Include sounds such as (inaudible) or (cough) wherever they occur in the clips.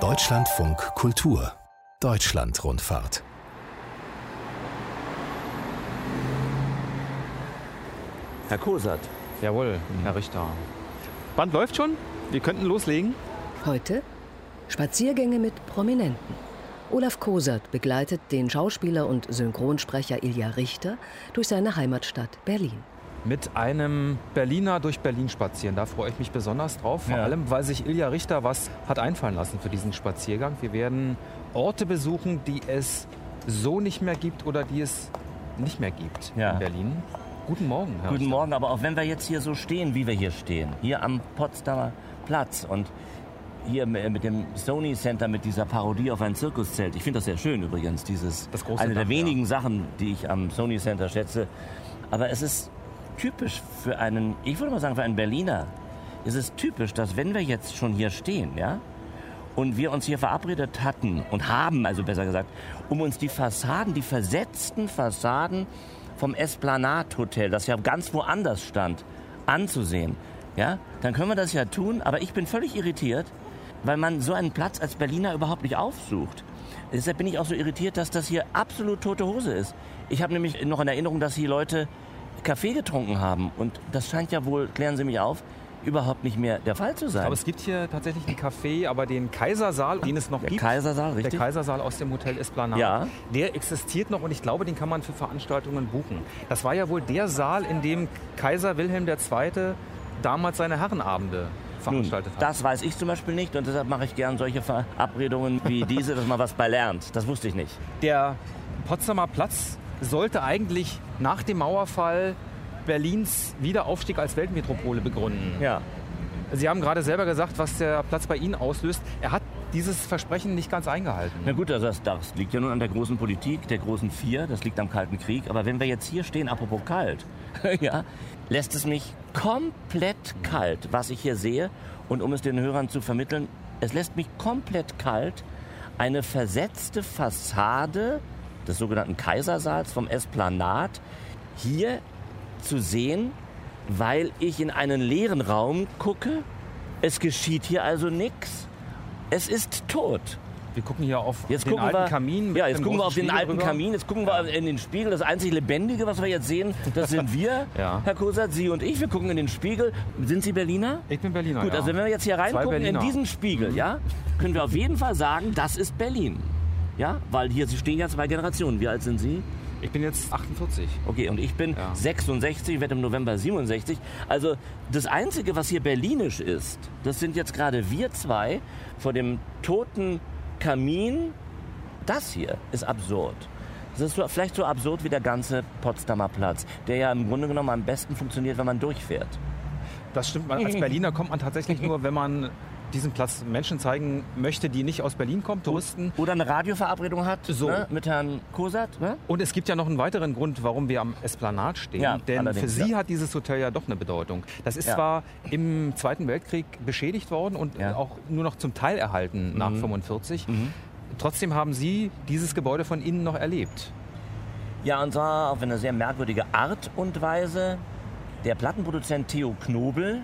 Deutschlandfunk Kultur Deutschlandrundfahrt Herr Kosat. Jawohl, Herr Richter. Band läuft schon? Wir könnten loslegen. Heute Spaziergänge mit Prominenten. Olaf Kosert begleitet den Schauspieler und Synchronsprecher Ilja Richter durch seine Heimatstadt Berlin. Mit einem Berliner durch Berlin spazieren. Da freue ich mich besonders drauf. Vor Ja. allem, weil sich Ilja Richter was hat einfallen lassen für diesen Spaziergang. Wir werden Orte besuchen, die es so nicht mehr gibt oder die es nicht mehr gibt Ja. in Berlin. Guten Morgen, Herr Guten. Morgen, aber auch wenn wir jetzt hier so stehen, wie wir hier stehen, hier am Potsdamer Platz und hier mit dem Sony Center mit dieser Parodie auf ein Zirkuszelt. Ich finde das sehr schön übrigens, dieses Das große eine der Dach, wenigen Sachen, die ich am Sony Center schätze. Aber es ist typisch für einen, ich würde mal sagen für einen Berliner, es ist typisch, dass wenn wir jetzt schon hier stehen, ja, und wir uns hier verabredet hatten und haben, also besser gesagt, um uns die Fassaden, die versetzten Fassaden vom Esplanade Hotel, das ja ganz woanders stand, anzusehen, ja, dann können wir das ja tun, aber ich bin völlig irritiert, weil man so einen Platz als Berliner überhaupt nicht aufsucht. Deshalb bin ich auch so irritiert, dass das hier absolut tote Hose ist. Ich habe nämlich noch in Erinnerung, dass hier Leute Kaffee getrunken haben und das scheint ja wohl, klären Sie mich auf, überhaupt nicht mehr der Fall zu sein. Aber es gibt hier tatsächlich einen Café, aber den Kaisersaal, den es noch Der gibt. Kaisersaal, richtig? Der Kaisersaal aus dem Hotel Esplanade. Ja. Der existiert noch und ich glaube, den kann man für Veranstaltungen buchen. Das war ja wohl der Saal, in dem Kaiser Wilhelm II. damals seine Herrenabende Nun, veranstaltet hat. das weiß ich zum Beispiel nicht und deshalb mache ich gern solche Verabredungen wie diese, dass man was bei lernt. Das wusste ich nicht. Der Potsdamer Platz sollte eigentlich nach dem Mauerfall Berlins Wiederaufstieg als Weltmetropole begründen. Ja. Sie haben gerade selber gesagt, was der Platz bei Ihnen auslöst. Er hat dieses Versprechen nicht ganz eingehalten. Na gut, also das, das liegt ja nun an der großen Politik, der großen Vier, das liegt am Kalten Krieg. Aber wenn wir jetzt hier stehen, apropos kalt, (laughs) ja, lässt es mich komplett kalt, was ich hier sehe. Und um es den Hörern zu vermitteln, es lässt mich komplett kalt, eine versetzte Fassade des sogenannten Kaisersaals vom Esplanat hier zu sehen, weil ich in einen leeren Raum gucke. Es geschieht hier also nichts. Es ist tot. Wir gucken hier auf Jetzt den alten wir, Kamin. ja, jetzt gucken wir auf den Spiegel alten drüber. Kamin, jetzt gucken wir in den Spiegel. Das einzig Lebendige, was wir jetzt sehen, das sind (laughs) wir, Ja. Herr Kosat, Sie und ich. Wir gucken in den Spiegel. Sind Sie Berliner? Ich bin Berliner. Gut, ja. also wenn wir jetzt hier reingucken in. Mhm. diesen Spiegel, ja, können wir auf jeden Fall sagen, das ist Berlin. Ja, weil hier stehen ja zwei Generationen. Wie alt sind Sie? Ich bin jetzt 48. Okay, und ich bin Ja. 66, werde im November 67. Also das Einzige, was hier berlinisch ist, das sind jetzt gerade wir zwei vor dem toten Kamin. Das hier ist absurd. Das ist so, vielleicht so absurd wie der ganze Potsdamer Platz, der ja im Grunde genommen am besten funktioniert, wenn man durchfährt. Das stimmt. Als Berliner kommt man tatsächlich nur, (laughs) wenn man diesen Platz Menschen zeigen möchte, die nicht aus Berlin kommen, Touristen. Oder eine Radioverabredung hat So. ne, mit Herrn Kosat. Ne? Und es gibt ja noch einen weiteren Grund, warum wir am Esplanat stehen. Ja, Denn für Sie ja. hat dieses Hotel ja doch eine Bedeutung. Das ist Ja. zwar im Zweiten Weltkrieg beschädigt worden und. Mhm. auch nur noch zum Teil erhalten nach 45. Trotzdem haben Sie dieses Gebäude von innen noch erlebt. Ja, und zwar auf eine sehr merkwürdige Art und Weise. Der Plattenproduzent Theo Knobel,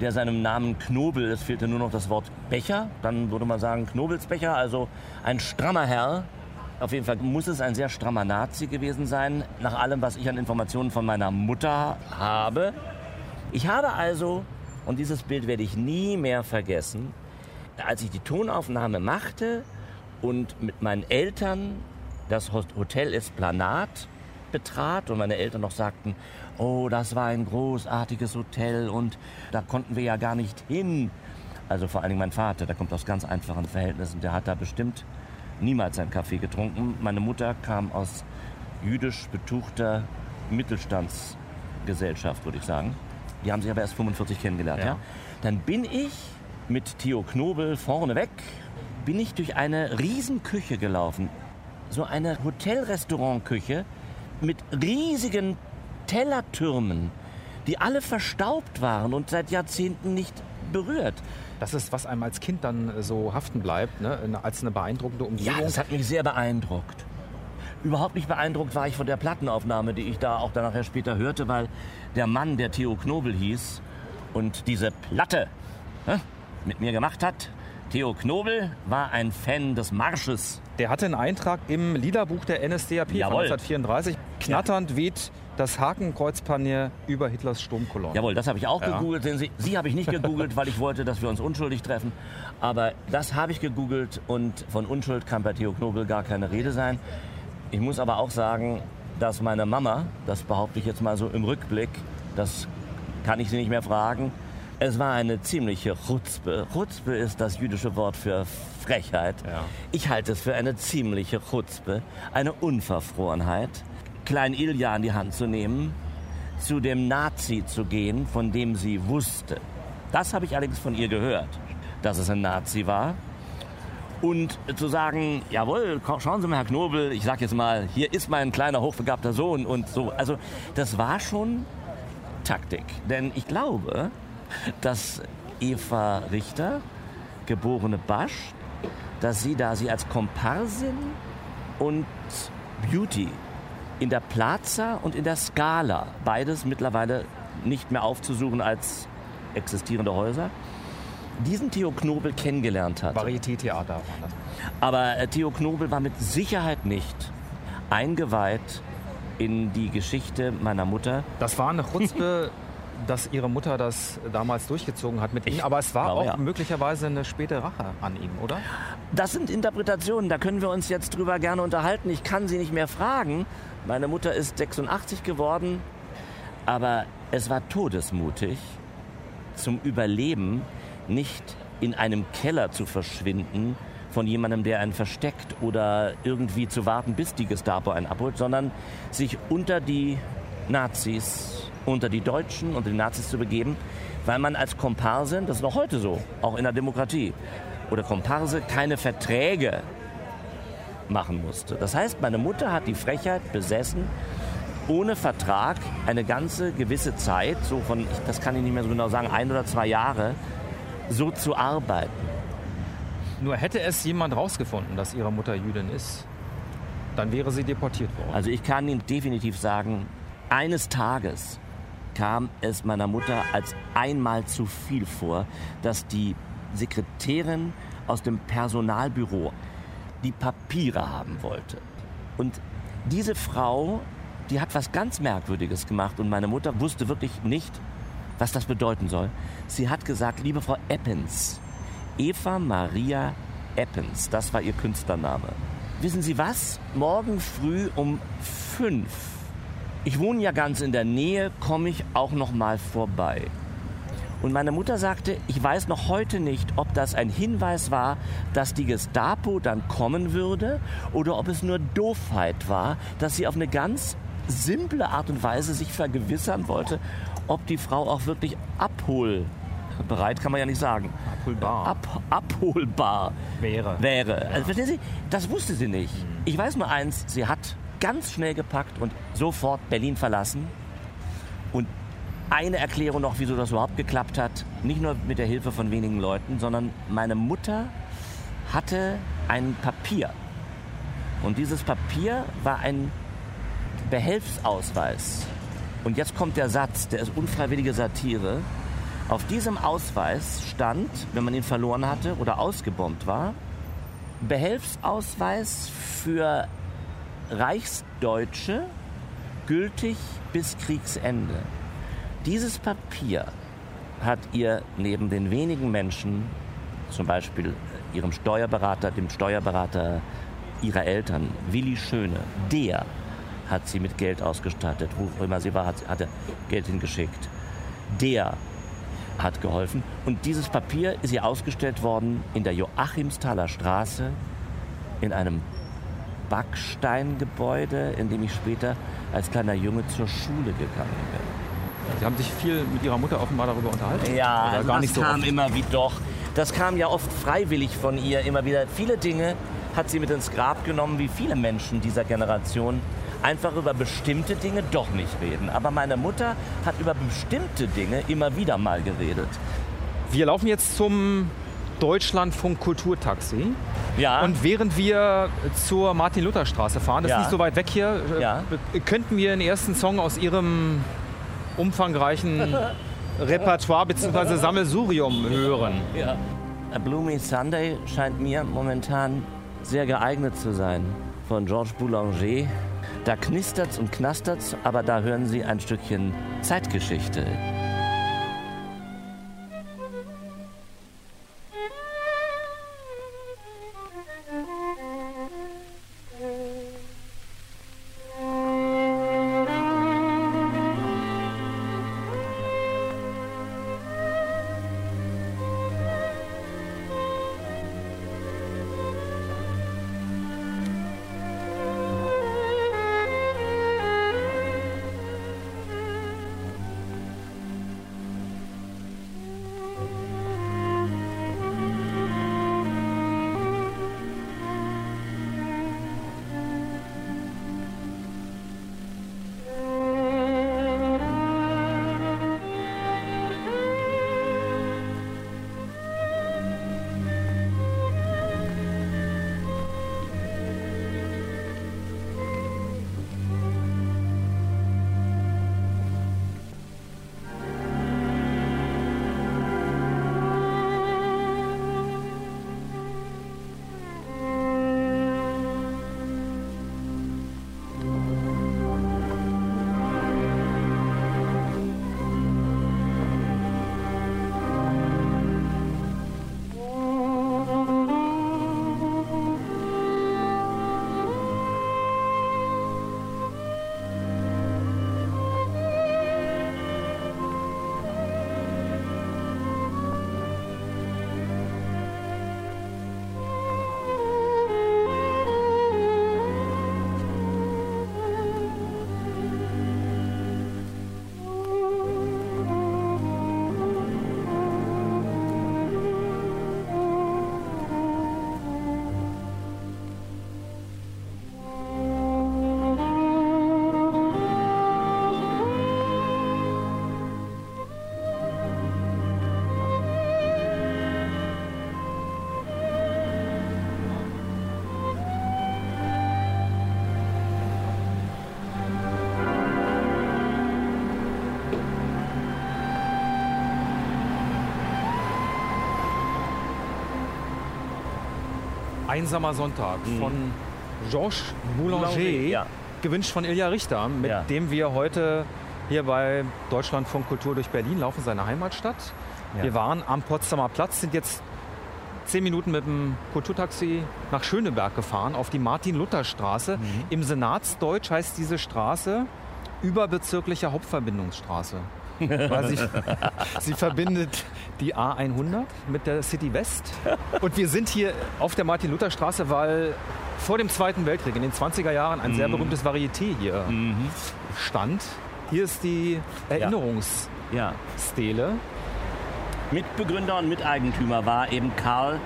der seinem Namen Knobel, es fehlte nur noch das Wort Becher, dann würde man sagen Knobelsbecher, also ein strammer Herr. Auf jeden Fall muss es ein sehr strammer Nazi gewesen sein, nach allem, was ich an Informationen von meiner Mutter habe. Ich habe also, und dieses Bild werde ich nie mehr vergessen, als ich die Tonaufnahme machte und mit meinen Eltern das Hotel Esplanade betrat und meine Eltern noch sagten, oh, das war ein großartiges Hotel und da konnten wir ja gar nicht hin. Also vor allen Dingen mein Vater, der kommt aus ganz einfachen Verhältnissen, der hat da bestimmt niemals einen Kaffee getrunken. Meine Mutter kam aus jüdisch betuchter Mittelstandsgesellschaft, würde ich sagen. Die haben sich aber erst 45 kennengelernt. Ja. Ja. Dann bin ich mit Theo Knobel vorneweg, bin ich durch eine Riesenküche gelaufen. So eine Hotel-Restaurant-Küche mit riesigen Tellertürmen, die alle verstaubt waren und seit Jahrzehnten nicht berührt. Das ist, was einem als Kind dann äh, so haften bleibt, ne? als eine beeindruckende Ja, Umgebung. das hat mich sehr beeindruckt. Überhaupt nicht beeindruckt war ich von der Plattenaufnahme, die ich da auch dann nachher später hörte, weil der Mann, der Theo Knobel hieß, und diese Platte, hä? mit mir gemacht hat. Theo Knobel war ein Fan des Marsches. Der hatte einen Eintrag im Liederbuch der NSDAP Jawohl. von 1934. Knatternd weht das Hakenkreuzpanier über Hitlers Sturmkolonne. Jawohl, das habe ich auch Ja. gegoogelt. Sehen Sie, Sie habe ich nicht gegoogelt, weil ich wollte, dass wir uns unschuldig treffen. Aber das habe ich gegoogelt und von Unschuld kann bei Theo Knobel gar keine Rede sein. Ich muss aber auch sagen, dass meine Mama, das behaupte ich jetzt mal so im Rückblick, das kann ich sie nicht mehr fragen, es war eine ziemliche Chutzpe. Chutzpe ist das jüdische Wort für Frechheit. Ja. Ich halte es für eine ziemliche Chutzpe, eine Unverfrorenheit, Klein Ilja an die Hand zu nehmen, zu dem Nazi zu gehen, von dem sie wusste. Das habe ich allerdings von ihr gehört, dass es ein Nazi war. Und zu sagen, jawohl, schauen Sie mal, Herr Knobel, ich sage jetzt mal, hier ist mein kleiner hochbegabter Sohn und so. Also das war schon Taktik. Denn ich glaube, dass Eva Richter, geborene Basch, dass sie da sie als Komparsin und Beauty in der Plaza und in der Scala, beides mittlerweile nicht mehr aufzusuchen als existierende Häuser, diesen Theo Knobel kennengelernt hat. Varieté-Theater war das. Aber äh, Theo Knobel war mit Sicherheit nicht eingeweiht in die Geschichte meiner Mutter. Das war eine Chutzpe, (laughs) dass ihre Mutter das damals durchgezogen hat mit ihm. Aber es war glaube, auch ja. möglicherweise eine späte Rache an ihm, oder? Das sind Interpretationen, da können wir uns jetzt drüber gerne unterhalten. Ich kann sie nicht mehr fragen. Meine Mutter ist 86 geworden, aber es war todesmutig, zum Überleben nicht in einem Keller zu verschwinden von jemandem, der einen versteckt oder irgendwie zu warten, bis die Gestapo einen abholt, sondern sich unter die Nazis, unter die Deutschen, unter die Nazis zu begeben, weil man als Komparsin, das ist noch heute so, auch in der Demokratie, oder Komparse keine Verträge machen musste. Das heißt, meine Mutter hat die Frechheit besessen, ohne Vertrag eine ganze gewisse Zeit, so von, das kann ich nicht mehr so genau sagen, ein oder zwei Jahre, so zu arbeiten. Nur hätte es jemand rausgefunden, dass ihre Mutter Jüdin ist, dann wäre sie deportiert worden. Also ich kann Ihnen definitiv sagen, eines Tages kam es meiner Mutter als einmal zu viel vor, dass die Sekretärin aus dem Personalbüro die Papiere haben wollte. Und diese Frau, die hat was ganz Merkwürdiges gemacht und meine Mutter wusste wirklich nicht, was das bedeuten soll. Sie hat gesagt, liebe Frau Eppens, Eva Maria Eppens, das war ihr Künstlername. Wissen Sie was? Morgen früh um fünf. Ich wohne ja ganz in der Nähe, komme ich auch noch mal vorbei. Und meine Mutter sagte, ich weiß noch heute nicht, ob das ein Hinweis war, dass die Gestapo dann kommen würde oder ob es nur Doofheit war, dass sie auf eine ganz simple Art und Weise sich vergewissern wollte, ob die Frau auch wirklich abholbereit, kann man ja nicht sagen, Abholbar ab, abholbar wäre. wäre. Also verstehen Sie, das wusste sie nicht. Ich weiß nur eins, sie hat ganz schnell gepackt und sofort Berlin verlassen. Und eine Erklärung noch, wieso das überhaupt geklappt hat, nicht nur mit der Hilfe von wenigen Leuten, sondern meine Mutter hatte ein Papier. Und dieses Papier war ein Behelfsausweis. Und jetzt kommt der Satz, der ist unfreiwillige Satire. Auf diesem Ausweis stand, wenn man ihn verloren hatte oder ausgebombt war, Behelfsausweis für Reichsdeutsche gültig bis Kriegsende. Dieses Papier hat ihr neben den wenigen Menschen, zum Beispiel ihrem Steuerberater, dem Steuerberater ihrer Eltern, Willi Schöne, der hat sie mit Geld ausgestattet, wo immer sie war, hat, hat er Geld hingeschickt. Der hat geholfen. Und dieses Papier ist ihr ausgestellt worden in der Joachimsthaler Straße in einem Backsteingebäude, in dem ich später als kleiner Junge zur Schule gegangen bin. Sie haben sich viel mit ihrer Mutter offenbar darüber unterhalten. Ja, Oder gar das nicht so kam oft. immer wie doch. Das kam ja oft freiwillig von ihr immer wieder. Viele Dinge hat sie mit ins Grab genommen, wie viele Menschen dieser Generation einfach über bestimmte Dinge doch nicht reden. Aber meine Mutter hat über bestimmte Dinge immer wieder mal geredet. Wir laufen jetzt zum Deutschlandfunk Kulturtaxi. Ja, Und während wir zur Martin-Luther-Straße fahren, das Ja. ist nicht so weit weg hier, äh, Ja. könnten wir den ersten Song aus Ihrem umfangreichen Repertoire bzw. Sammelsurium hören. Ja. A Bloomy Sunday scheint mir momentan sehr geeignet zu sein. Von Georges Boulanger. Da knistert's und knastert's, aber da hören Sie ein Stückchen Zeitgeschichte. Einsamer Sonntag von Georges Boulanger, Boulanger, ja. gewünscht von Ilja Richter, mit Ja. dem wir heute hier bei Deutschlandfunk Kultur durch Berlin laufen, seine Heimatstadt. Ja. Wir waren am Potsdamer Platz, sind jetzt zehn Minuten mit dem Kulturtaxi nach Schöneberg gefahren, auf die Martin-Luther-Straße. Mhm. Im Senatsdeutsch heißt diese Straße überbezirkliche Hauptverbindungsstraße. (laughs) Weil (laughs) sie, sie verbindet die A100 mit der City West. Und wir sind hier auf der Martin-Luther-Straße, weil vor dem Zweiten Weltkrieg in den 20er Jahren ein sehr Mhm. berühmtes Varieté hier stand. Hier ist die Erinnerungsstele. Ja. Mitbegründer und Miteigentümer war eben Karl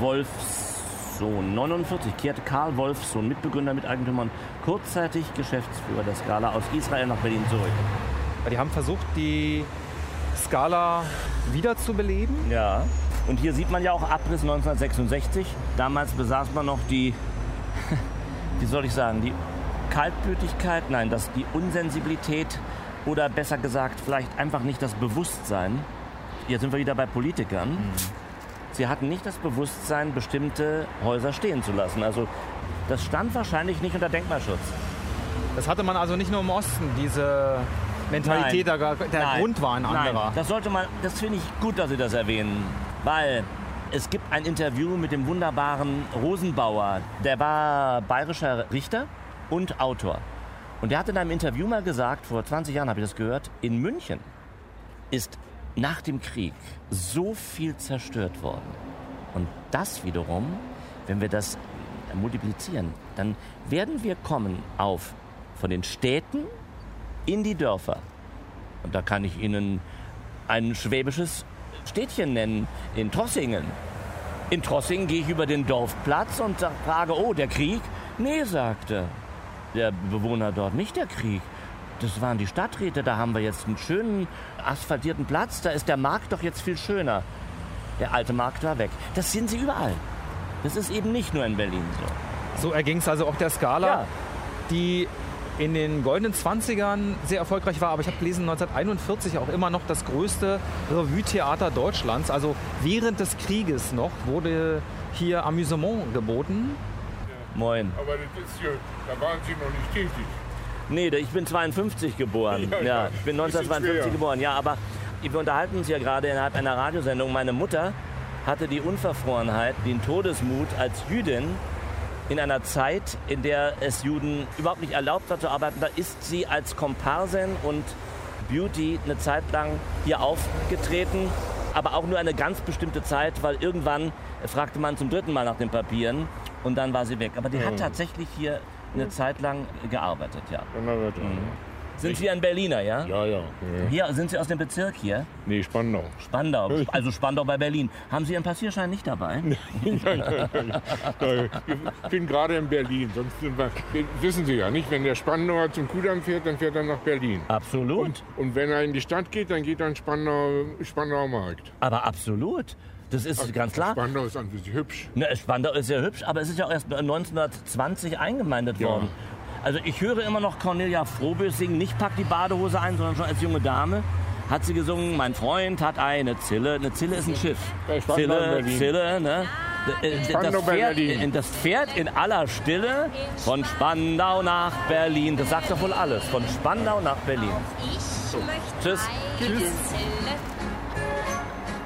Wolfsohn. 49 kehrte Karl Wolfsohn, Mitbegründer, Miteigentümer und kurzzeitig Geschäftsführer der Skala aus Israel nach Berlin zurück. Die haben versucht, die Skala wiederzubeleben. Ja. Und hier sieht man ja auch Abriss 1966. Damals besaß man noch die, (laughs) wie soll ich sagen, die Kaltblütigkeit, nein, das, die Unsensibilität oder besser gesagt vielleicht einfach nicht das Bewusstsein. Jetzt sind wir wieder bei Politikern. Sie hatten nicht das Bewusstsein, bestimmte Häuser stehen zu lassen. Also das stand wahrscheinlich nicht unter Denkmalschutz. Das hatte man also nicht nur im Osten, diese Mentalität, Nein. der, der Nein. Grund war ein anderer. Nein, das sollte man, das finde ich gut, dass Sie das erwähnen, weil es gibt ein Interview mit dem wunderbaren Rosenbauer. Der war bayerischer Richter und Autor. Und der hat in einem Interview mal gesagt, vor 20 Jahren habe ich das gehört, in München ist nach dem Krieg so viel zerstört worden. Und das wiederum, wenn wir das multiplizieren, dann werden wir kommen auf von den Städten in die Dörfer. Und da kann ich Ihnen ein schwäbisches Städtchen nennen, in Trossingen. In Trossingen gehe ich über den Dorfplatz und frage, oh, der Krieg? Nee, sagte der Bewohner dort, nicht der Krieg. Das waren die Stadträte, da haben wir jetzt einen schönen asphaltierten Platz, da ist der Markt doch jetzt viel schöner. Der alte Markt war weg. Das sind sie überall. Das ist eben nicht nur in Berlin so. So erging es also auch der Skala, Ja. die in den goldenen 20ern sehr erfolgreich war, aber ich habe gelesen, 1941 auch immer noch das größte Revue-Theater Deutschlands. Also während des Krieges noch wurde hier Amüsement geboten. Moin. Aber das ist ja, da waren Sie noch nicht tätig. Nee, ich bin 52 geboren. Ja, Ja, ja. ich bin Bisschen 1952 schwer. geboren. Ja, aber wir unterhalten uns ja gerade innerhalb einer Radiosendung. Meine Mutter hatte die Unverfrorenheit, den Todesmut als Jüdin in einer Zeit, in der es Juden überhaupt nicht erlaubt war zu arbeiten. Da ist sie als Komparsin und Beauty eine Zeit lang hier aufgetreten, aber auch nur eine ganz bestimmte Zeit, weil irgendwann fragte man zum dritten Mal nach den Papieren und dann war sie weg. Aber die hat tatsächlich hier eine Zeit lang gearbeitet, ja. Donnerwetter. Sind Sie ein Berliner, ja? Ja, ja. ja. Hier, sind Sie aus dem Bezirk hier? Nee, Spandau. Spandau, also Spandau bei Berlin. Haben Sie Ihren Passierschein nicht dabei? (laughs) Ich bin gerade in Berlin. Sonst wir, wissen Sie ja nicht, wenn der Spandauer zum Kudamm fährt, dann fährt er nach Berlin. Absolut. Und wenn er in die Stadt geht, dann geht er in Spandau, Spandauer Markt. Aber absolut. Das ist ganz klar. Spandau ist an sich hübsch. Ne, Spandau ist ja hübsch, aber es ist ja auch erst 1920 eingemeindet Ja. worden. Also ich höre immer noch Cornelia Frohbös singen, nicht pack die Badehose ein, sondern schon als junge Dame hat sie gesungen, mein Freund hat eine Zille. Eine Zille ist ein Schiff. Zille. Zille, ne? Äh, Das bei fährt, Berlin. das fährt in aller Stille von Spandau nach Berlin. Das sagt doch wohl alles. Von Spandau nach Berlin. Ich möchte Tschüss. eine Zille.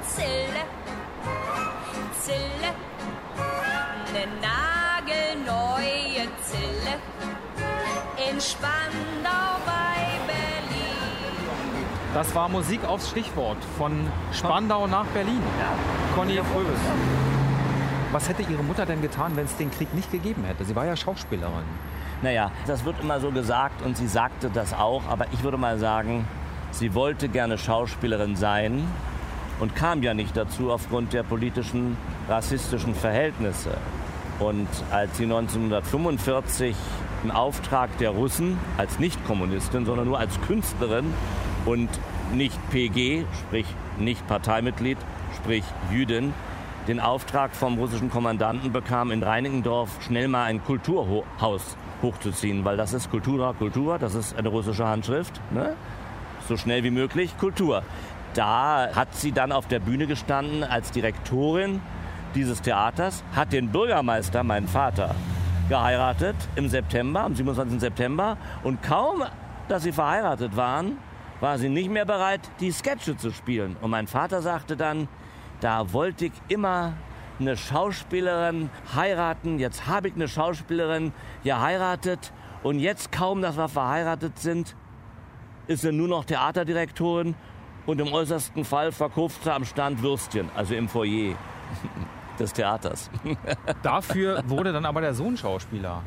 Zille. Zille. Eine nagelneue Zille. Spandau bei Berlin. Das war Musik aufs Stichwort von Spandau nach Berlin. Cornelia Fröbis. Was hätte Ihre Mutter denn getan, wenn es den Krieg nicht gegeben hätte? Sie war ja Schauspielerin. Naja, das wird immer so gesagt und sie sagte das auch, aber ich würde mal sagen, sie wollte gerne Schauspielerin sein und kam ja nicht dazu aufgrund der politischen, rassistischen Verhältnisse. Und als sie 1945 im Auftrag der Russen als Nicht-Kommunistin, sondern nur als Künstlerin und nicht PG, sprich nicht Parteimitglied, sprich Jüdin, den Auftrag vom russischen Kommandanten bekam, in Reinickendorf schnell mal ein Kulturhaus hochzuziehen, weil das ist Kultura, Kultur, das ist eine russische Handschrift, ne? so schnell wie möglich Kultur. Da hat sie dann auf der Bühne gestanden als Direktorin dieses Theaters, hat den Bürgermeister, meinen Vater, geheiratet im September, am 27. September und kaum, dass sie verheiratet waren, war sie nicht mehr bereit, die Sketche zu spielen. Und mein Vater sagte dann, da wollte ich immer eine Schauspielerin heiraten. Jetzt habe ich eine Schauspielerin geheiratet. Und jetzt kaum, dass wir verheiratet sind, ist sie nur noch Theaterdirektorin. Und im äußersten Fall verkauft sie am Stand Würstchen, also im Foyer (laughs) des Theaters. (laughs) Dafür wurde dann aber der Sohn Schauspieler.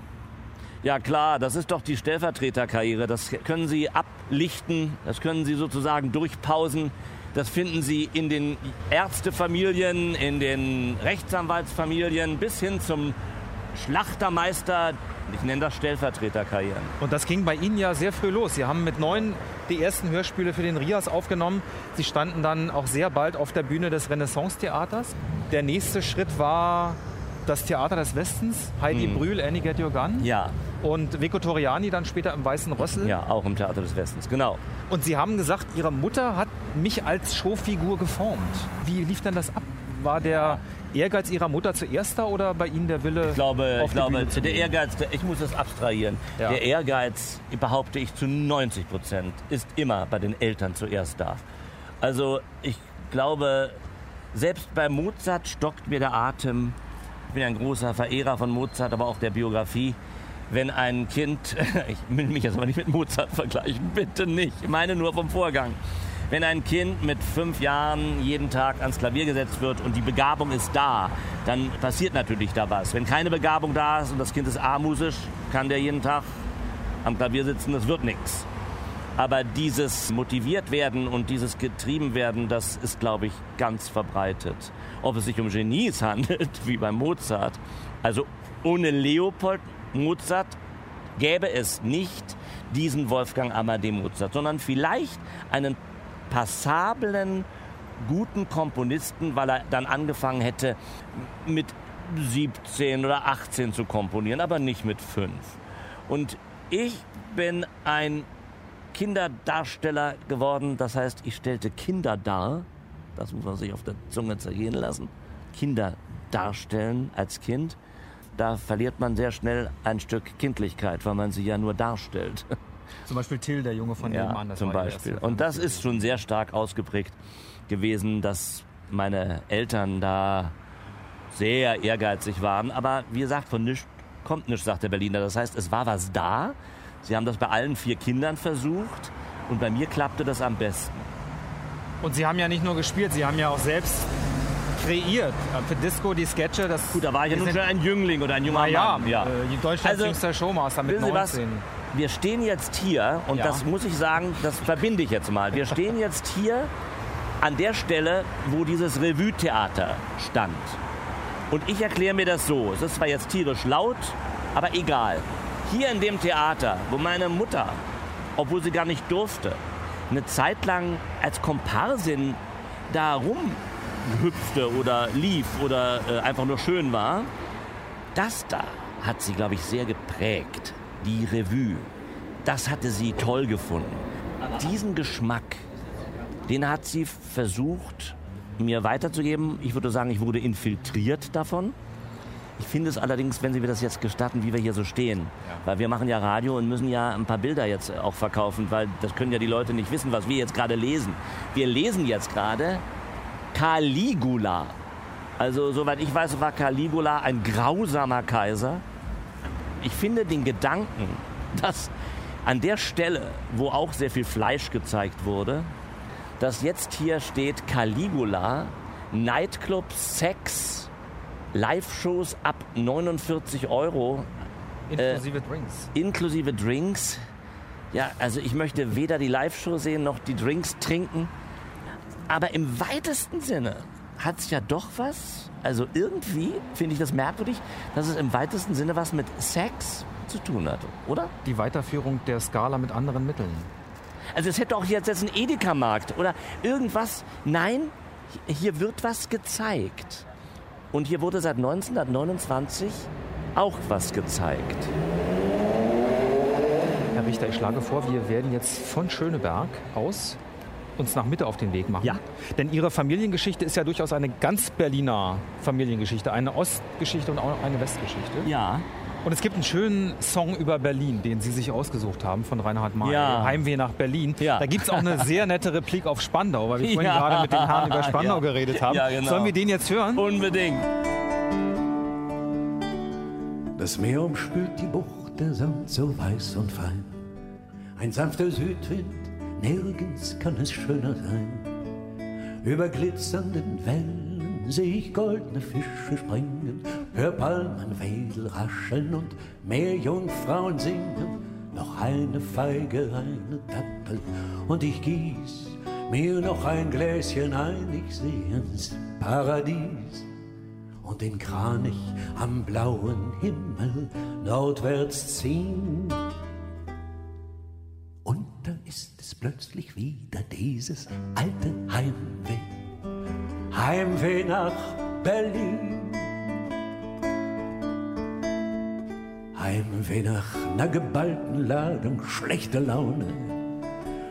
Ja klar, das ist doch die Stellvertreterkarriere. Das können Sie ablichten, das können Sie sozusagen durchpausen. Das finden Sie in den Ärztefamilien, in den Rechtsanwaltsfamilien bis hin zum Schlachtermeister. Ich nenne das Stellvertreterkarrieren. Und das ging bei Ihnen ja sehr früh los. Sie haben mit neun die ersten Hörspiele für den Rias aufgenommen. Sie standen dann auch sehr bald auf der Bühne des Renaissance-Theaters. Der nächste Schritt war das Theater des Westens. Heidi Brühl, Annie Get Your Gun. Ja, Und Vico Toriani dann später im Weißen Rössel. ja, auch im Theater des Westens, genau. Und Sie haben gesagt, Ihre Mutter hat mich als Showfigur geformt. Wie lief denn das ab? War der Ehrgeiz Ihrer Mutter zuerst da oder bei Ihnen der Wille? Ich glaube, auf ich glaube der? Ehrgeiz, ich muss das abstrahieren. Ja. Der Ehrgeiz, behaupte ich zu 90 Prozent, ist immer bei den Eltern zuerst da. Also ich glaube, selbst bei Mozart stockt mir der Atem. Ich bin ein großer Verehrer von Mozart, aber auch der Biografie. Wenn ein Kind, (laughs) ich will mich jetzt aber nicht mit Mozart vergleichen, bitte nicht, ich meine nur vom Vorgang. Wenn ein Kind mit fünf Jahren jeden Tag ans Klavier gesetzt wird und die Begabung ist da, dann passiert natürlich da was. Wenn keine Begabung da ist und das Kind ist amusisch, kann der jeden Tag am Klavier sitzen, das wird nichts. Aber dieses motiviert werden und dieses getrieben werden, das ist, glaube ich, ganz verbreitet. Ob es sich um Genies (laughs) handelt, wie bei Mozart. Also ohne Leopold Mozart gäbe es nicht diesen Wolfgang Amadee Mozart, sondern vielleicht einen passablen, guten Komponisten, weil er dann angefangen hätte mit 17 oder 18 zu komponieren, aber nicht mit 5. Und Ich bin ein Kinderdarsteller geworden. Das heißt, ich stellte Kinder dar. Das muss man sich auf der Zunge zergehen lassen. Kinder darstellen als Kind. Da verliert man sehr schnell ein Stück Kindlichkeit, weil man sie ja nur darstellt. (laughs) Zum Beispiel Till, der Junge von Ja, nebenan. das zum Beispiel. Und das ist schon sehr stark ausgeprägt gewesen, dass meine Eltern da sehr ehrgeizig waren. Aber wie gesagt, von nichts kommt nichts, sagt der Berliner. Das heißt, es war was da. Sie haben das bei allen vier Kindern versucht. Und bei mir klappte das am besten. Und Sie haben ja nicht nur gespielt, Sie haben ja auch selbst kreiert. Für Disco die Sketche, das Gut, da war ich ja nun schon ein Jüngling oder ein junger ja, Mann. Ja. Äh, Deutschlands Also, jüngster Showmaster mit Wissen Sie was? 19. Wir stehen jetzt hier, und Ja. das muss ich sagen, das verbinde ich jetzt mal. Wir stehen jetzt hier an der Stelle, wo dieses Revue-Theater stand. Und ich erkläre mir das so. Es ist zwar jetzt tierisch laut, aber egal. Hier in dem Theater, wo meine Mutter, obwohl sie gar nicht durfte, eine Zeit lang als Komparsin da rumhüpfte oder lief oder äh, einfach nur schön war, das da hat sie, glaube ich, sehr geprägt. Die Revue. Das hatte sie toll gefunden. Diesen Geschmack, den hat sie versucht, mir weiterzugeben. Ich würde sagen, ich wurde infiltriert davon. Ich finde es allerdings, wenn Sie mir das jetzt gestatten, wie wir hier so stehen. Weil wir machen ja Radio und müssen ja ein paar Bilder jetzt auch verkaufen, weil das können ja die Leute nicht wissen, was wir jetzt gerade lesen. Wir lesen jetzt gerade Caligula. Also, soweit ich weiß, war Caligula ein grausamer Kaiser. Ich finde den Gedanken, (laughs) dass an der Stelle, wo auch sehr viel Fleisch gezeigt wurde, dass jetzt hier steht Caligula, Nightclub, Sex, Live-Shows ab 49 Euro, Inklusive Drinks. inklusive Drinks. Ja, also ich möchte weder die Live-Show sehen noch die Drinks trinken. Aber im weitesten Sinne hat es ja doch was. Also irgendwie finde ich das merkwürdig, dass es im weitesten Sinne was mit Sex zu tun hat, oder? Die Weiterführung der Skala mit anderen Mitteln. Also es hätte auch jetzt jetzt ein Edeka-Markt oder irgendwas. Nein, hier wird was gezeigt. Und hier wurde seit 1929 auch was gezeigt. Herr Richter, ich schlage vor, wir werden jetzt von Schöneberg aus uns nach Mitte auf den Weg machen. Ja. Denn Ihre Familiengeschichte ist ja durchaus eine ganz Berliner Familiengeschichte. Eine Ostgeschichte und auch eine Westgeschichte. Ja. Und es gibt einen schönen Song über Berlin, den Sie sich ausgesucht haben von Reinhard May. Ja. Heimweh nach Berlin. Ja. Da gibt es auch eine (laughs) sehr nette Replik auf Spandau, weil wir vorhin Ja. gerade mit den Herren über (laughs) Spandau Ja. geredet haben. Ja, genau. Sollen wir den jetzt hören? Unbedingt. Das Meer umspült die Bucht, der Sand so weiß und fein. Ein sanfter Südwind, nirgends kann es schöner sein. Über glitzernden Wellen seh ich goldene Fische springen, hör Palmenwedel rascheln und Meerjungfrauen singen. Noch eine Feige, eine Dattel und ich gieß mir noch ein Gläschen ein, ich seh ins Paradies und den Kranich am blauen Himmel nordwärts ziehen. Und da ist es plötzlich wieder dieses alte Heimweh, Heimweh nach Berlin. Heimweh nach einer geballten Ladung schlechter Laune,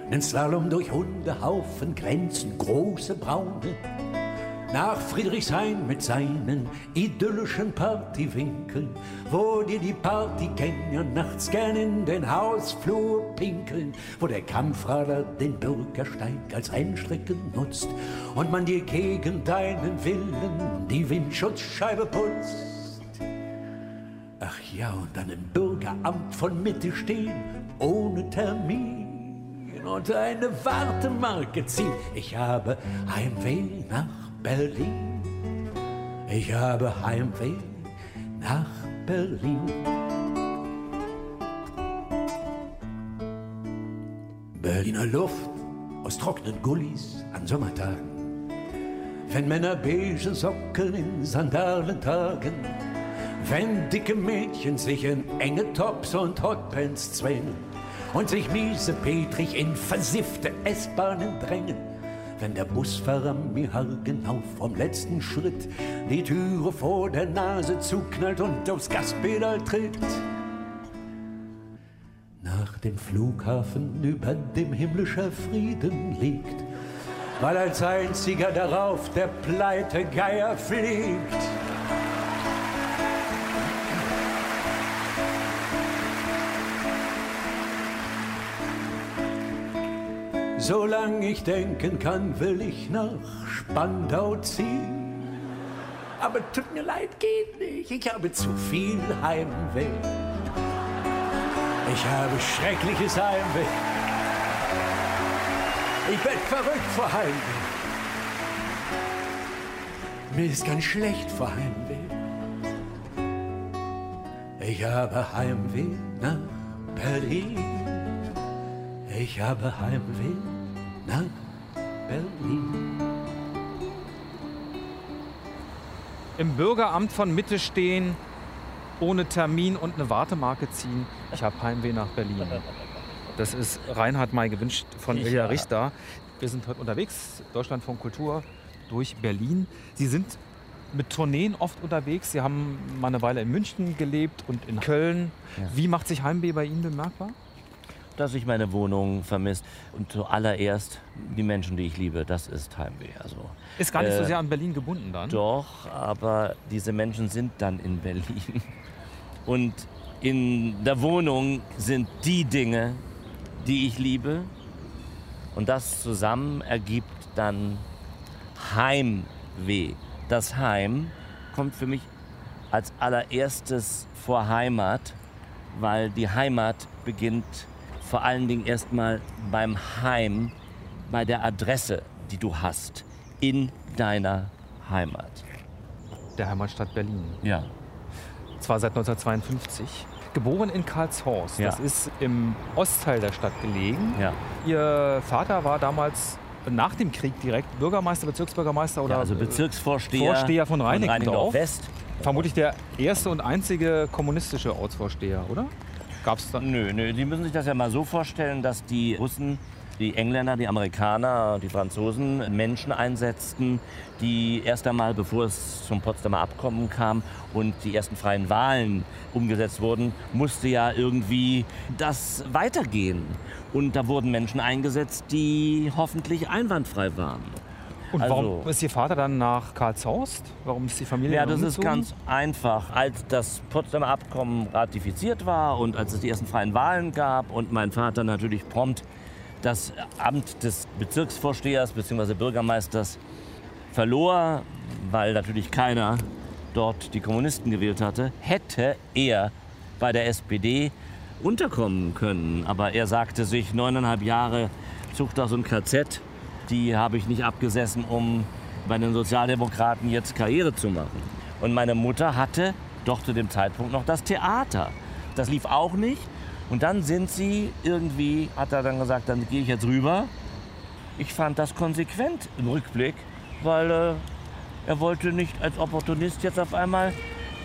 nen Slalom durch Hundehaufen, Grenzen, große Braune, nach Friedrichshain mit seinen idyllischen Partywinkeln, wo dir die Partygänger nachts gern in den Hausflur pinkeln, wo der Kampfradler den Bürgersteig als Rennstrecke nutzt und man dir gegen deinen Willen die Windschutzscheibe putzt. Ach ja, und dann im Bürgeramt von Mitte stehen, ohne Termin und eine Wartemarke ziehen. Ich habe Heimweh nach Berlin. Ich habe Heimweh nach Berlin. Berliner Luft aus trockenen Gullis an Sommertagen. Wenn Männer beige Socken in Sandalen tragen. Wenn dicke Mädchen sich in enge Tops und Hotpants zwängen und sich miese Petrich in versiffte S-Bahnen drängen. Wenn der Busfahrer mir haargenau vom letzten Schritt die Türe vor der Nase zuknallt und aufs Gaspedal tritt. den Flughafen über dem himmlischer Frieden liegt, weil als einziger darauf der Pleitegeier fliegt. Solange ich denken kann, will ich nach Spandau ziehen. Aber tut mir leid, geht nicht. Ich habe zu viel Heimweh. Ich habe schreckliches Heimweh. Ich bin verrückt vor Heimweh. Mir ist ganz schlecht vor Heimweh. Ich habe Heimweh nach Berlin. Ich habe Heimweh nach Berlin. Im Bürgeramt von Mitte stehen, ohne Termin und eine Wartemarke ziehen. Ich habe Heimweh nach Berlin. Das ist Reinhard May gewünscht von Ilja Ja. Richter. Wir sind heute unterwegs, Deutschland von Kultur durch Berlin. Sie sind mit Tourneen oft unterwegs. Sie haben mal eine Weile in München gelebt und in Köln. Wie macht sich Heimweh bei Ihnen bemerkbar? Dass ich meine Wohnung vermisst und zuallererst die Menschen, die ich liebe, das ist Heimweh. Also Ist gar nicht so Äh, sehr an Berlin gebunden dann. doch, aber diese Menschen sind dann in Berlin (laughs) und in der Wohnung sind die Dinge, die ich liebe und das zusammen ergibt dann Heimweh. Das Heim kommt für mich als allererstes vor Heimat, weil die Heimat beginnt vor allen Dingen erstmal beim Heim, bei der Adresse, die du hast, in deiner Heimat. Der Heimatstadt Berlin. Ja. Zwar seit 1952. Geboren in Karlshorst. Ja. Das ist im Ostteil der Stadt gelegen. Ja. Ihr Vater war damals nach dem Krieg direkt Bürgermeister, Bezirksbürgermeister oder ja also äh, Bezirksvorsteher Vorsteher von Reinickendorf. West. vermutlich der erste und einzige kommunistische Ortsvorsteher, oder? Gab es da? Nö, nö, Sie müssen sich das ja mal so vorstellen, dass die Russen, die Engländer, die Amerikaner, die Franzosen Menschen einsetzten, die erst einmal, bevor es zum Potsdamer Abkommen kam und die ersten freien Wahlen umgesetzt wurden, musste ja irgendwie das weitergehen. Und da wurden Menschen eingesetzt, die hoffentlich einwandfrei waren. Und Also- warum ist Ihr Vater dann nach Karlshorst? Warum ist die Familie Ja, das ist ganz einfach. Als das Potsdamer Abkommen ratifiziert war und als es die ersten freien Wahlen gab und mein Vater natürlich prompt das Amt des Bezirksvorstehers bzw. Bürgermeisters verlor, weil natürlich keiner dort die Kommunisten gewählt hatte, hätte er bei der SPD unterkommen können. Aber er sagte sich, neuneinhalb Jahre Zuchthaus und KZ, die habe ich nicht abgesessen, um bei den Sozialdemokraten jetzt Karriere zu machen. Und meine Mutter hatte doch zu dem Zeitpunkt noch das Theater. Das lief auch nicht. Und dann sind sie irgendwie, hat er dann gesagt, dann gehe ich jetzt rüber. Ich fand das konsequent im Rückblick, weil äh, er wollte nicht als Opportunist jetzt auf einmal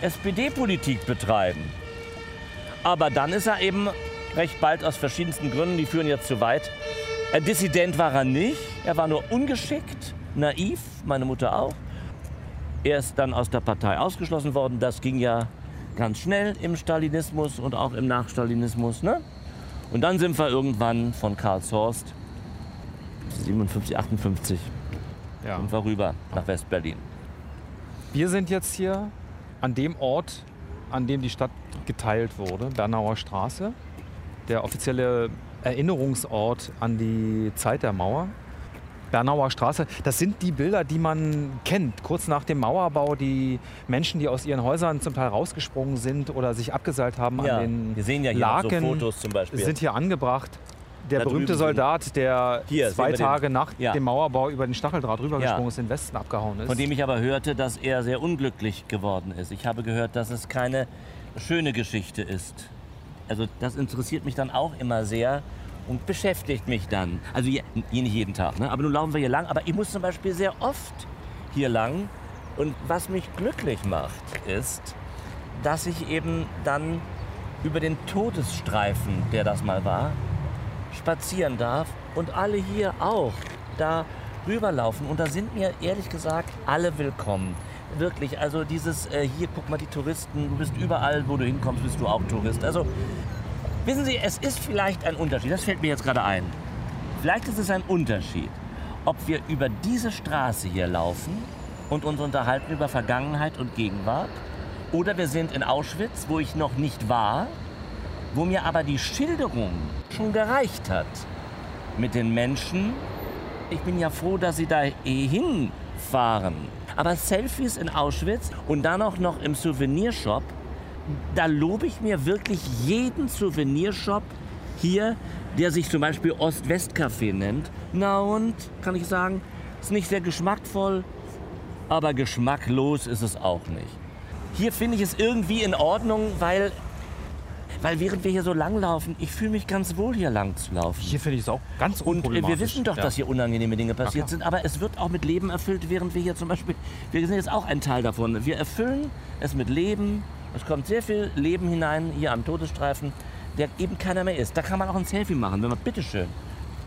SPD-Politik betreiben. Aber dann ist er eben recht bald aus verschiedensten Gründen, die führen jetzt zu weit. Ein Dissident war er nicht, er war nur ungeschickt, naiv, meine Mutter auch. Er ist dann aus der Partei ausgeschlossen worden. Das ging ja ganz schnell im Stalinismus und auch im Nachstalinismus. Ne? Und dann sind wir irgendwann von Karlshorst, 57, 58, Ja. sind wir rüber nach West-Berlin. Wir sind jetzt hier an dem Ort, an dem die Stadt geteilt wurde, Bernauer Straße. Der offizielle Erinnerungsort an die Zeit der Mauer. Bernauer Straße, das sind die Bilder, die man kennt. Kurz nach dem Mauerbau, die Menschen, die aus ihren Häusern zum Teil rausgesprungen sind oder sich abgeseilt haben Ja, an den wir sehen ja hier noch so Laken, Fotos zum Beispiel. sind hier angebracht. Der Da berühmte Soldat, der Hier, zwei Tage nach Ja. dem Mauerbau über den Stacheldraht rübergesprungen Ja. ist, in den Westen abgehauen ist. Von dem ich aber hörte, dass er sehr unglücklich geworden ist. Ich habe gehört, dass es keine schöne Geschichte ist. Also das interessiert mich dann auch immer sehr und beschäftigt mich dann. Also je nicht jeden Tag, ne? aber nun laufen wir hier lang. Aber ich muss zum Beispiel sehr oft hier lang. Und was mich glücklich macht, ist, dass ich eben dann über den Todesstreifen, der das mal war, spazieren darf und alle hier auch da rüberlaufen. Und da sind mir ehrlich gesagt alle willkommen. Wirklich, also dieses, äh, hier guck mal die Touristen, du bist überall, wo du hinkommst, bist du auch Tourist. Also Wissen Sie, es ist vielleicht ein Unterschied, das fällt mir jetzt gerade ein. Vielleicht ist es ein Unterschied, ob wir über diese Straße hier laufen und uns unterhalten über Vergangenheit und Gegenwart oder wir sind in Auschwitz, wo ich noch nicht war, wo mir aber die Schilderung schon gereicht hat mit den Menschen. Ich bin ja froh, dass sie da eh hinfahren. Aber Selfies in Auschwitz und dann auch noch im Souvenirshop, da lobe ich mir wirklich jeden Souvenirshop hier, der sich zum Beispiel Ost-West-Café nennt. Na und, kann ich sagen, ist nicht sehr geschmackvoll, aber geschmacklos ist es auch nicht. Hier finde ich es irgendwie in Ordnung, weil, weil während wir hier so langlaufen, ich fühle mich ganz wohl hier lang zu laufen. Hier finde ich es auch ganz Und äh, wir wissen doch, Ja. dass hier unangenehme Dinge passiert sind, aber es wird auch mit Leben erfüllt, während wir hier zum Beispiel, wir sind jetzt auch ein Teil davon. Wir erfüllen es mit Leben. Es kommt sehr viel Leben hinein hier am Todesstreifen, der eben keiner mehr ist. Da kann man auch ein Selfie machen, wenn man, bitteschön.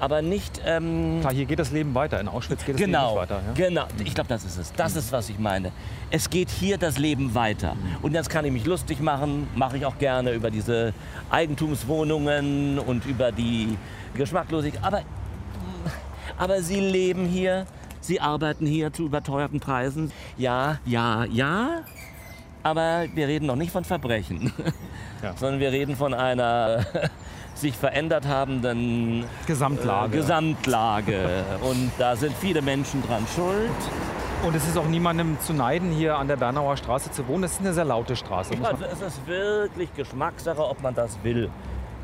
Aber nicht, ähm, Klar, hier geht das Leben weiter. In Auschwitz geht das Genau, Leben weiter. Ja? genau. Ich glaube, das ist es. Das ist, was ich meine. Es geht hier das Leben weiter. Und jetzt kann ich mich lustig machen, mache ich auch gerne über diese Eigentumswohnungen und über die Geschmacklosigkeit. Aber, aber sie leben hier, sie arbeiten hier zu überteuerten Preisen. Ja, ja, ja. Aber wir reden noch nicht von Verbrechen, Ja. sondern wir reden von einer sich verändert habenden Gesamtlage. äh, Gesamtlage. Und da sind viele Menschen dran schuld. Und es ist auch niemandem zu neiden, hier an der Bernauer Straße zu wohnen. Das ist eine sehr laute Straße. Muss Also es ist wirklich Geschmackssache, ob man das will.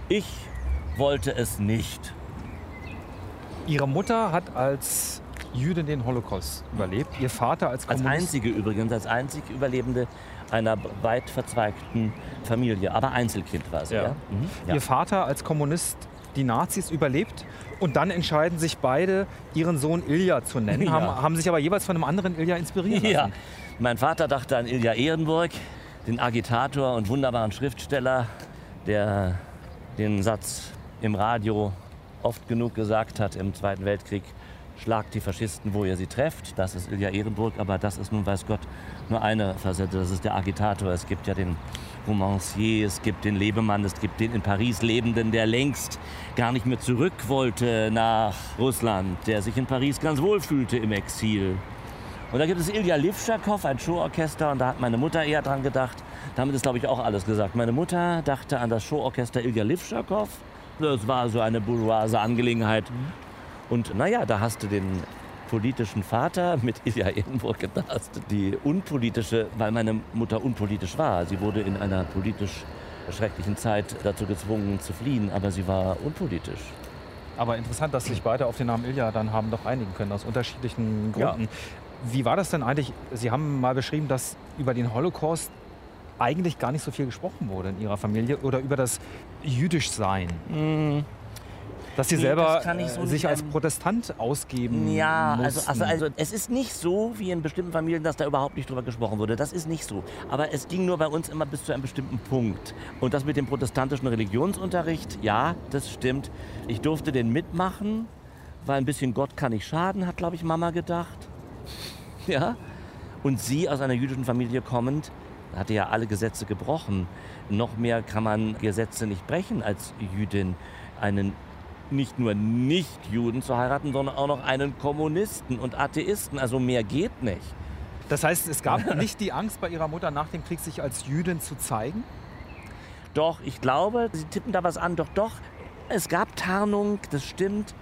Ich wollte es nicht. Ihre Mutter hat als Jüdin den Holocaust überlebt. Ihr Vater als Als Kommunist. einzige übrigens, als einzig Überlebende einer weit verzweigten Familie. Aber Einzelkind war sie, ja. Ja. Mhm. ja. Ihr Vater als Kommunist die Nazis überlebt. Und dann entscheiden sich beide, ihren Sohn Ilja zu nennen. Haben, haben sich aber jeweils von einem anderen Ilja inspirieren lassen. Ja, mein Vater dachte an Ilja Ehrenburg, den Agitator und wunderbaren Schriftsteller, der den Satz im Radio oft genug gesagt hat im Zweiten Weltkrieg, schlagt die Faschisten, wo ihr sie trefft. Das ist Ilja Ehrenburg, aber das ist nun, weiß Gott, nur eine Facette. Das ist der Agitator. Es gibt ja den Romancier, es gibt den Lebemann, es gibt den in Paris Lebenden, der längst gar nicht mehr zurück wollte nach Russland, der sich in Paris ganz wohl fühlte im Exil. Und da gibt es Ilja Livschakow, ein Showorchester, und da hat meine Mutter eher dran gedacht. Damit ist, glaube ich, auch alles gesagt. Meine Mutter dachte an das Showorchester Ilja Livschakow. Das war so eine bourgeoise Angelegenheit. Und naja, da hast du den politischen Vater (laughs) mit Ilja Ehrenburg, du die unpolitische, weil meine Mutter unpolitisch war. Sie wurde in einer politisch schrecklichen Zeit dazu gezwungen zu fliehen, aber sie war unpolitisch. Aber interessant, dass sich beide auf den Namen Ilja dann haben doch einigen können, aus unterschiedlichen Ja. Gründen. Wie war das denn eigentlich? Sie haben mal beschrieben, dass über den Holocaust eigentlich gar nicht so viel gesprochen wurde in Ihrer Familie oder über das Jüdischsein. Dass Sie Nee, selber das so sich als Protestant ausgeben Ja, also, also, also es ist nicht so wie in bestimmten Familien, dass da überhaupt nicht drüber gesprochen wurde. Das ist nicht so. Aber es ging nur bei uns immer bis zu einem bestimmten Punkt. Und das mit dem protestantischen Religionsunterricht, ja, das stimmt. Ich durfte den mitmachen, weil ein bisschen Gott kann nicht schaden, hat, glaube ich, Mama gedacht. (laughs) Ja. Und sie aus einer jüdischen Familie kommend, hatte ja alle Gesetze gebrochen. Noch mehr kann man Gesetze nicht brechen als Jüdin. Einen nicht nur Nicht-Juden zu heiraten, sondern auch noch einen Kommunisten und Atheisten. Also mehr geht nicht. Das heißt, es gab (laughs) nicht die Angst bei Ihrer Mutter nach dem Krieg, sich als Jüdin zu zeigen? Doch, ich glaube, Sie tippen da was an. Doch, doch, es gab Tarnung, das stimmt.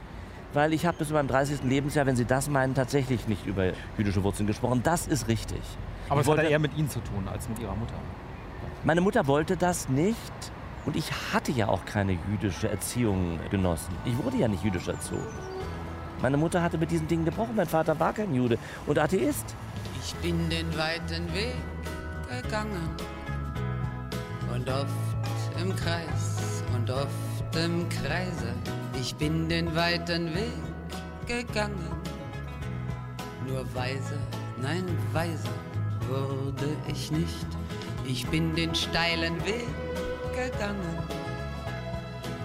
Weil ich habe bis zu meinem 30. Lebensjahr, wenn Sie das meinen, tatsächlich nicht über jüdische Wurzeln gesprochen. Das ist richtig. Aber es hat ja eher mit Ihnen zu tun als mit Ihrer Mutter. Meine Mutter wollte das nicht. Und ich hatte ja auch keine jüdische Erziehung genossen. Ich wurde ja nicht jüdisch erzogen. Meine Mutter hatte mit diesen Dingen gebrochen. Mein Vater war kein Jude und Atheist. Ich bin den weiten Weg gegangen und oft im Kreis und oft im Kreise. Ich bin den weiten Weg gegangen, nur weise, nein weise wurde ich nicht. Ich bin den steilen Weg gegangen,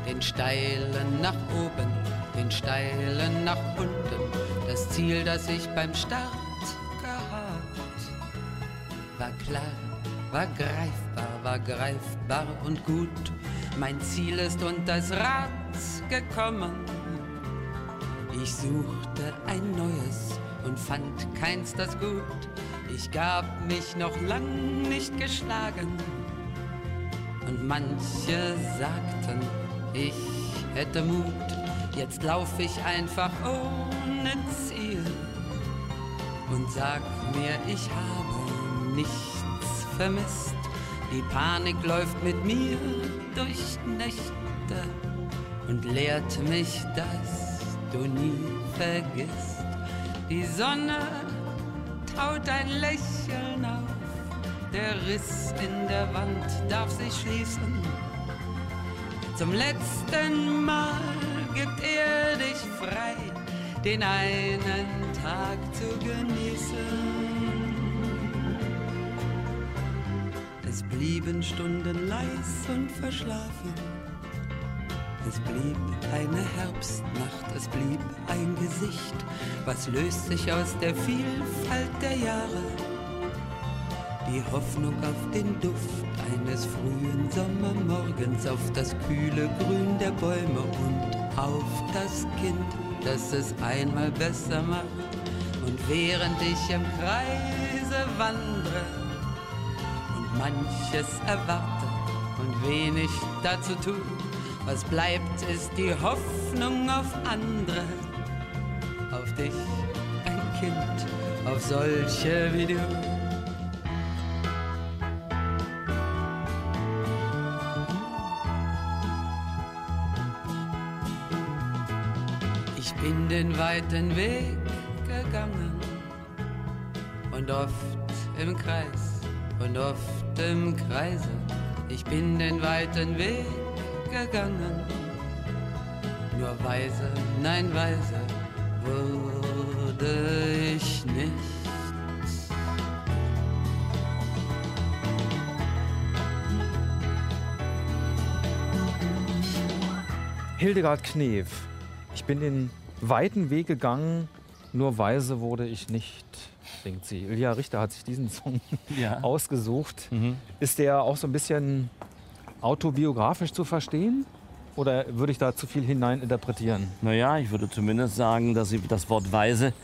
den steilen nach oben, den steilen nach unten. Das Ziel, das ich beim Start gehabt, war klar, war greifbar, war greifbar und gut. Mein Ziel ist unter das Rad gekommen. Ich suchte ein neues und fand keins das gut. Ich gab mich noch lang nicht geschlagen. Und manche sagten, ich hätte Mut. Jetzt lauf ich einfach ohne Ziel und sag mir, ich habe nichts vermisst. Die Panik läuft mit mir durch Nächte und lehrt mich, dass du nie vergisst. Die Sonne taut ein Lächeln auf, der Riss in der Wand darf sich schließen. Zum letzten Mal gibt er dich frei, den einen Tag zu genießen. Es blieben Stunden leis und verschlafen. Es blieb eine Herbstnacht, es blieb ein Gesicht. Was löst sich aus der Vielfalt der Jahre? Die Hoffnung auf den Duft eines frühen Sommermorgens, auf das kühle Grün der Bäume und auf das Kind, das es einmal besser macht. Und während ich im Kreise wandre und manches erwarte und wenig dazu tue, was bleibt, ist die Hoffnung auf andere, auf dich, ein Kind, auf solche wie du. Den weiten Weg gegangen und oft im Kreis und oft im Kreise. Ich bin den weiten Weg gegangen. Nur weise, nein weise wurde ich nicht. Hildegard Knef. Ich bin den weiten Weg gegangen, nur weise wurde ich nicht, singt sie. Ilja Richter hat sich diesen Song (laughs) Ja. ausgesucht. Ist der auch so ein bisschen autobiografisch zu verstehen? Oder würde ich da zu viel hineininterpretieren? Naja, ich würde zumindest sagen, dass Sie das Wort Weise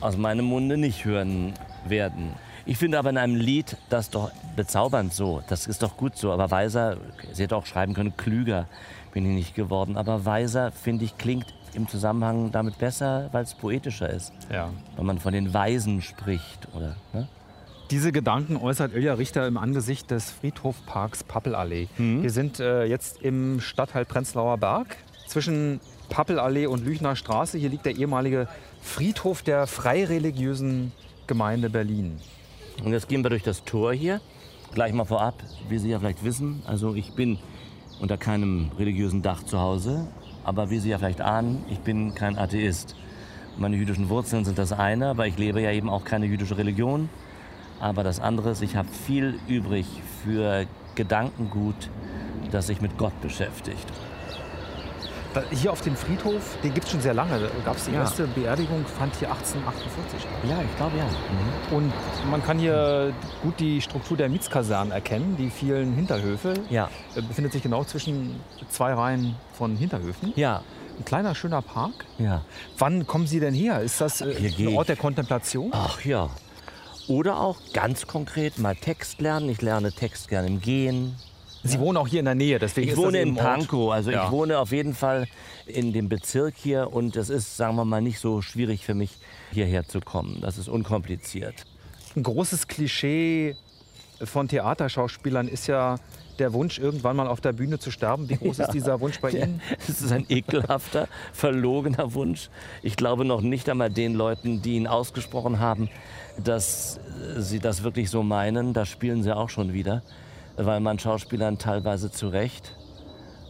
aus meinem Munde nicht hören werden. Ich finde aber in einem Lied das doch bezaubernd so. Das ist doch gut so. Aber weiser, Sie hätte auch schreiben können, klüger bin ich nicht geworden. Aber weiser, finde ich, klingt im Zusammenhang damit besser, weil es poetischer ist. Ja. Wenn man von den Weisen spricht. Oder, ne? Diese Gedanken äußert Ilja Richter im Angesicht des Friedhofparks Pappelallee. Wir sind äh, jetzt im Stadtteil Prenzlauer Berg zwischen Pappelallee und Lüchner Straße. Hier liegt der ehemalige Friedhof der freireligiösen Gemeinde Berlin. Und jetzt gehen wir durch das Tor hier. Gleich mal vorab, wie Sie ja vielleicht wissen, also ich bin unter keinem religiösen Dach zu Hause. Aber wie Sie ja vielleicht ahnen, ich bin kein Atheist. Meine jüdischen Wurzeln sind das eine, aber ich lebe ja eben auch keine jüdische Religion. Aber das andere ist, ich habe viel übrig für Gedankengut, das sich mit Gott beschäftigt. Hier auf dem Friedhof, den gibt es schon sehr lange. Da gab es die Ja. erste Beerdigung, fand hier 1848 statt. Ja, ich glaube ja. Und man kann hier gut die Struktur der Mietskasernen erkennen, die vielen Hinterhöfe. Ja. Äh, Befindet sich genau zwischen zwei Reihen von Hinterhöfen. Ja, Ein kleiner, schöner Park. ja. Wann kommen Sie denn her? Ist das äh, ein Ort der Kontemplation? Ach ja. Oder auch ganz konkret mal Text lernen. Ich lerne Text gerne im Gehen. Sie wohnen auch hier in der Nähe, deswegen Ich wohne in. Pankow, also Ja. ich wohne auf jeden Fall in dem Bezirk hier und es ist, sagen wir mal, nicht so schwierig für mich, hierher zu kommen. Das ist unkompliziert. Ein großes Klischee von Theaterschauspielern ist ja der Wunsch, irgendwann mal auf der Bühne zu sterben. Wie groß (laughs) ist dieser Wunsch bei Ihnen? (laughs) Es ist ein ekelhafter, verlogener Wunsch. Ich glaube noch nicht einmal den Leuten, die ihn ausgesprochen haben, dass sie das wirklich so meinen. Da spielen sie auch schon wieder, weil man Schauspielern teilweise zu Recht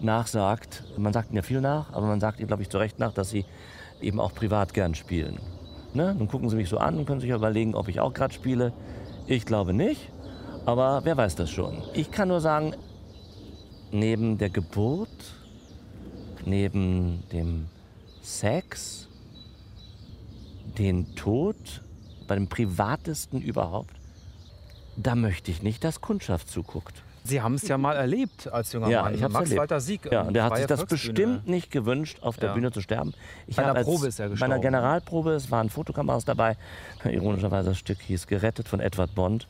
nachsagt. Man sagt ihnen ja viel nach, aber man sagt ihnen, glaube ich, zu Recht nach, dass sie eben auch privat gern spielen. Ne? Nun gucken sie mich so an und können sich überlegen, ob ich auch gerade spiele. Ich glaube nicht, aber wer weiß das schon. Ich kann nur sagen, neben der Geburt neben dem Sex, den Tod, bei dem privatesten überhaupt, da möchte ich nicht, dass Kundschaft zuguckt. Sie haben es ja mal erlebt als junger Ja, Mann. ich Max erlebt. Walter Sieg. Ja, ähm, und der hat sich das bestimmt nicht gewünscht, auf der Ja. Bühne zu sterben. Ich Bei einer Probe ist er Bei einer gestorben. Generalprobe, es waren Fotokameras dabei. (laughs) Ironischerweise das Stück hieß Gerettet von Edward Bond.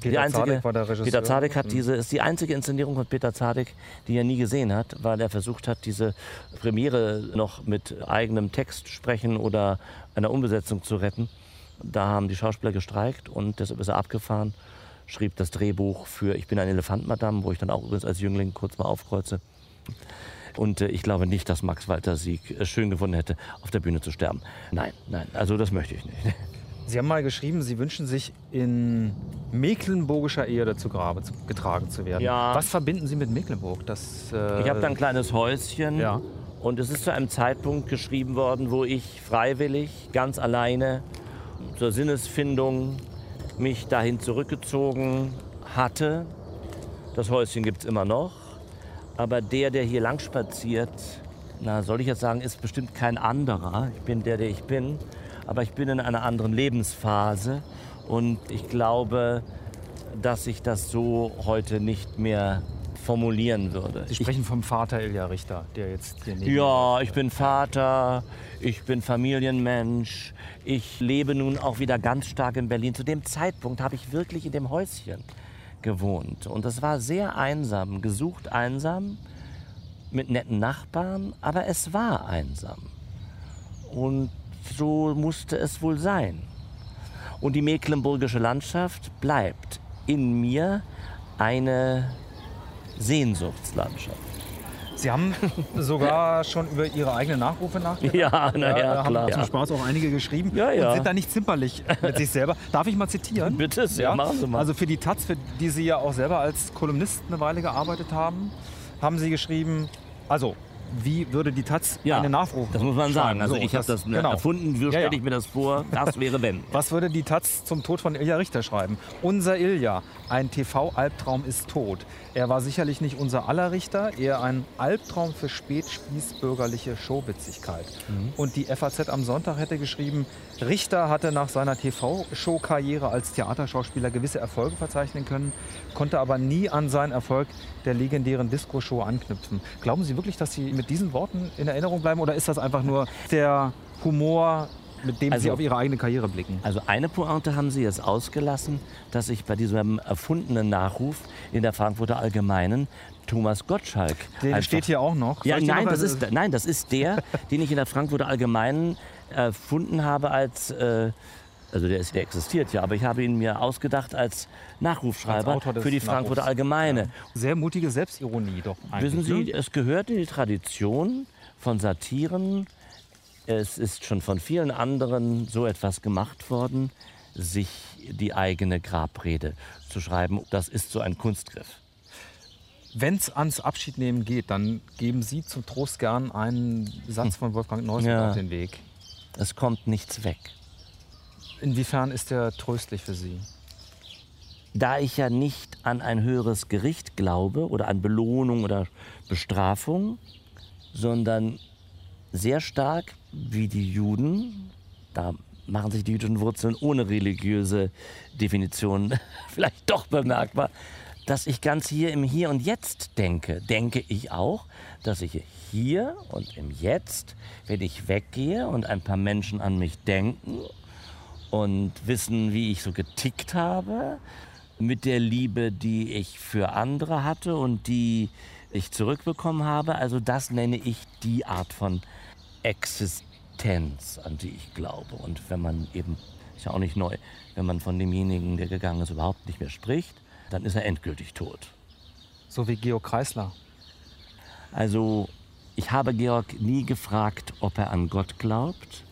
Peter Zadek war der Regisseur. Peter Zadek hat Mhm. diese, ist die einzige Inszenierung von Peter Zadek, die er nie gesehen hat, weil er versucht hat, diese Premiere noch mit eigenem Text sprechen oder einer Umbesetzung zu retten. Da haben die Schauspieler gestreikt und deshalb ist er abgefahren, schrieb das Drehbuch für Ich bin ein Elefant, Madame, wo ich dann auch übrigens als Jüngling kurz mal aufkreuze. Und äh, ich glaube nicht, dass Max Walter Sieg es schön gefunden hätte, auf der Bühne zu sterben. Nein, nein, also das möchte ich nicht. (laughs) Sie haben mal geschrieben, Sie wünschen sich in mecklenburgischer Erde zu Grabe zu, getragen zu werden. Ja. Was verbinden Sie mit Mecklenburg? Das, äh, Ich habe da ein kleines Häuschen Ja. und es ist zu einem Zeitpunkt geschrieben worden, wo ich freiwillig, ganz alleine zur Sinnesfindung mich dahin zurückgezogen hatte. Das Häuschen gibt es immer noch, aber der, der hier lang spaziert, na, soll ich jetzt sagen, ist bestimmt kein anderer. Ich bin der, der ich bin, aber ich bin in einer anderen Lebensphase und ich glaube, dass ich das so heute nicht mehr formulieren würde. Sie sprechen vom Vater Ilja Richter, der jetzt hier neben Ja, ich bin Vater, ich bin Familienmensch, ich lebe nun auch wieder ganz stark in Berlin. Zu dem Zeitpunkt habe ich wirklich in dem Häuschen gewohnt und das war sehr einsam, gesucht einsam, mit netten Nachbarn, aber es war einsam. Und so musste es wohl sein. Und die mecklenburgische Landschaft bleibt in mir eine Sehnsuchtslandschaft. Sie haben (laughs) sogar schon über Ihre eigenen Nachrufe nachgedacht. Ja, na ja, haben klar. zum Spaß auch einige geschrieben Ja, ja. und sind da nicht zimperlich mit sich selber. Darf ich mal zitieren? Bitte sehr, machen Sie mal. Also für die Taz, für die Sie ja auch selber als Kolumnist eine Weile gearbeitet haben, haben Sie geschrieben, also wie würde die Taz Ja, einen Nachruf Das muss man sagen. Also So, ich habe das, genau. erfunden. Wie Ja, stelle ich mir das vor? Das wäre wenn. (laughs) Was würde die Taz zum Tod von Ilja Richter schreiben? Unser Ilja, ein TV-Albtraum ist tot. Er war sicherlich nicht unser aller Richter, eher ein Albtraum für spätspießbürgerliche Showwitzigkeit. Mhm. Und die FAZ am Sonntag hätte geschrieben, Richter hatte nach seiner TV-Show-Karriere als Theaterschauspieler gewisse Erfolge verzeichnen können, konnte aber nie an seinen Erfolg der legendären Disco-Show anknüpfen. Glauben Sie wirklich, dass Sie mit diesen Worten in Erinnerung bleiben oder ist das einfach nur der Humor, mit dem Sie Also- auf Ihre eigene Karriere blicken? Also eine Pointe haben Sie jetzt ausgelassen, dass ich bei diesem erfundenen Nachruf in der Frankfurter Allgemeinen Thomas Gottschalk. Der steht hier auch noch. Ja, nein, noch- das ist, nein, das ist der, den ich in der Frankfurter Allgemeinen erfunden habe als, äh, also der, ist, der existiert ja, aber ich habe ihn mir ausgedacht als Nachrufschreiber Als für die Frankfurter. Allgemeine. Sehr mutige Selbstironie doch eigentlich. Wissen Sie, ne? es gehört in die Tradition von Satiren. Es ist schon von vielen anderen so etwas gemacht worden, sich die eigene Grabrede zu schreiben. Das ist so ein Kunstgriff. Wenn es ans Abschiednehmen geht, dann geben Sie zum Trost gern einen Satz von Wolfgang Neuss mit Ja. auf den Weg. Es kommt nichts weg. Inwiefern ist der tröstlich für Sie? Da ich ja nicht an ein höheres Gericht glaube oder an Belohnung oder Bestrafung, sondern sehr stark wie die Juden, da machen sich die jüdischen Wurzeln ohne religiöse Definition (laughs) vielleicht doch bemerkbar, dass ich ganz hier im Hier und Jetzt denke, denke ich auch, dass ich hier und im Jetzt, wenn ich weggehe und ein paar Menschen an mich denken und wissen, wie ich so getickt habe, mit der Liebe, die ich für andere hatte und die ich zurückbekommen habe. Also das nenne ich die Art von Existenz, an die ich glaube. Und wenn man eben, ist ja auch nicht neu, wenn man von demjenigen, der gegangen ist, überhaupt nicht mehr spricht, dann ist er endgültig tot. So wie Georg Kreisler. Also ich habe Georg nie gefragt, ob er an Gott glaubt.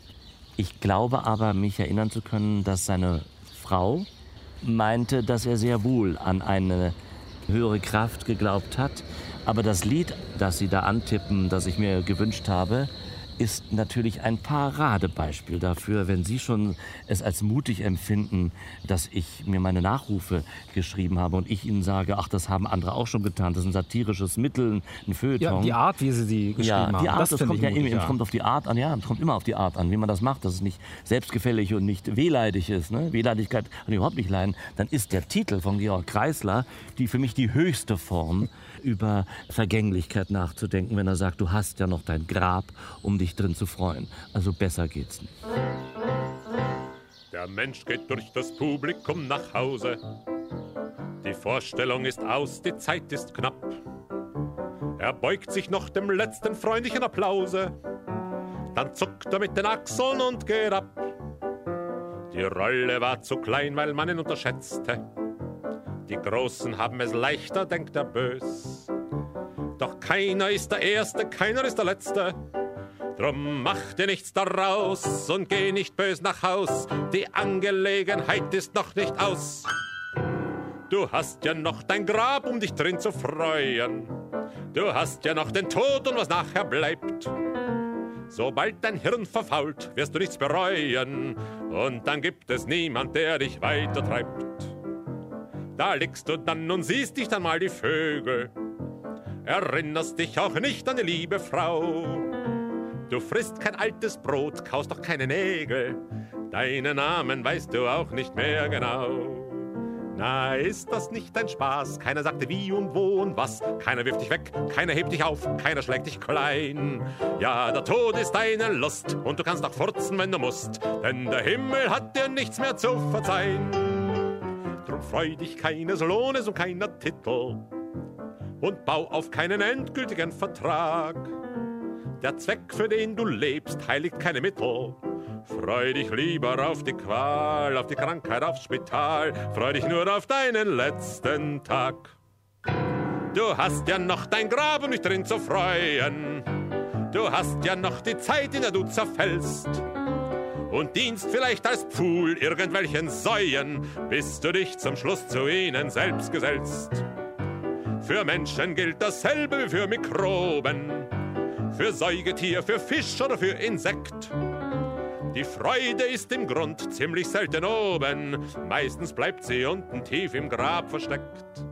Ich glaube aber, mich erinnern zu können, dass seine Frau meinte, dass er sehr wohl an eine höhere Kraft geglaubt hat. Aber das Lied, das sie da antippen, das ich mir gewünscht habe, ist natürlich ein Paradebeispiel dafür, wenn Sie schon es als mutig empfinden, dass ich mir meine Nachrufe geschrieben habe und ich Ihnen sage, ach, das haben andere auch schon getan, das ist ein satirisches Mittel, ein Feuilleton. Ja, die Art, wie Sie sie geschrieben ja, haben. die Art, das, finde kommt ja mutig, immer, es kommt auf die Art an, ja, es kommt immer auf die Art an, wie man das macht, dass es nicht selbstgefällig und nicht wehleidig ist. Ne? Wehleidigkeit kann ich überhaupt nicht leiden. Dann ist der Titel von Georg Kreisler die für mich die höchste Form, über Vergänglichkeit nachzudenken, wenn er sagt, du hast ja noch dein Grab, um dich drin zu freuen. Also besser geht's nicht. Der Mensch geht durch das Publikum nach Hause. Die Vorstellung ist aus, die Zeit ist knapp. Er beugt sich noch dem letzten freundlichen Applause. Dann zuckt er mit den Achseln und geht ab. Die Rolle war zu klein, weil man ihn unterschätzte. Die Großen haben es leichter, denkt er bös. Doch keiner ist der Erste, keiner ist der Letzte. Drum mach dir nichts daraus und geh nicht bös nach Haus. Die Angelegenheit ist noch nicht aus. Du hast ja noch dein Grab, um dich drin zu freuen. Du hast ja noch den Tod und was nachher bleibt. Sobald dein Hirn verfault, wirst du nichts bereuen. Und dann gibt es niemand, der dich weitertreibt. Da liegst du dann und siehst dich dann mal die Vögel. Erinnerst dich auch nicht an die liebe Frau. Du frisst kein altes Brot, kaust doch keine Nägel. Deinen Namen weißt du auch nicht mehr genau. Na, ist das nicht ein Spaß? Keiner sagte wie und wo und was. Keiner wirft dich weg, keiner hebt dich auf, keiner schlägt dich klein. Ja, der Tod ist deine Lust und du kannst auch furzen, wenn du musst. Denn der Himmel hat dir nichts mehr zu verzeihen. Drum freu dich keines Lohnes und keiner Titel und bau auf keinen endgültigen Vertrag. Der Zweck, für den du lebst, heiligt keine Mittel. Freu dich lieber auf die Qual, auf die Krankheit, aufs Spital. Freu dich nur auf deinen letzten Tag. Du hast ja noch dein Grab, um dich drin zu freuen. Du hast ja noch die Zeit, in der du zerfällst. Und dienst vielleicht als Pfuhl irgendwelchen Säuen, bis du dich zum Schluss zu ihnen selbst gesellst. Für Menschen gilt dasselbe wie für Mikroben. Für Säugetier, für Fisch oder für Insekt. Die Freude ist im Grund ziemlich selten oben, meistens bleibt sie unten tief im Grab versteckt.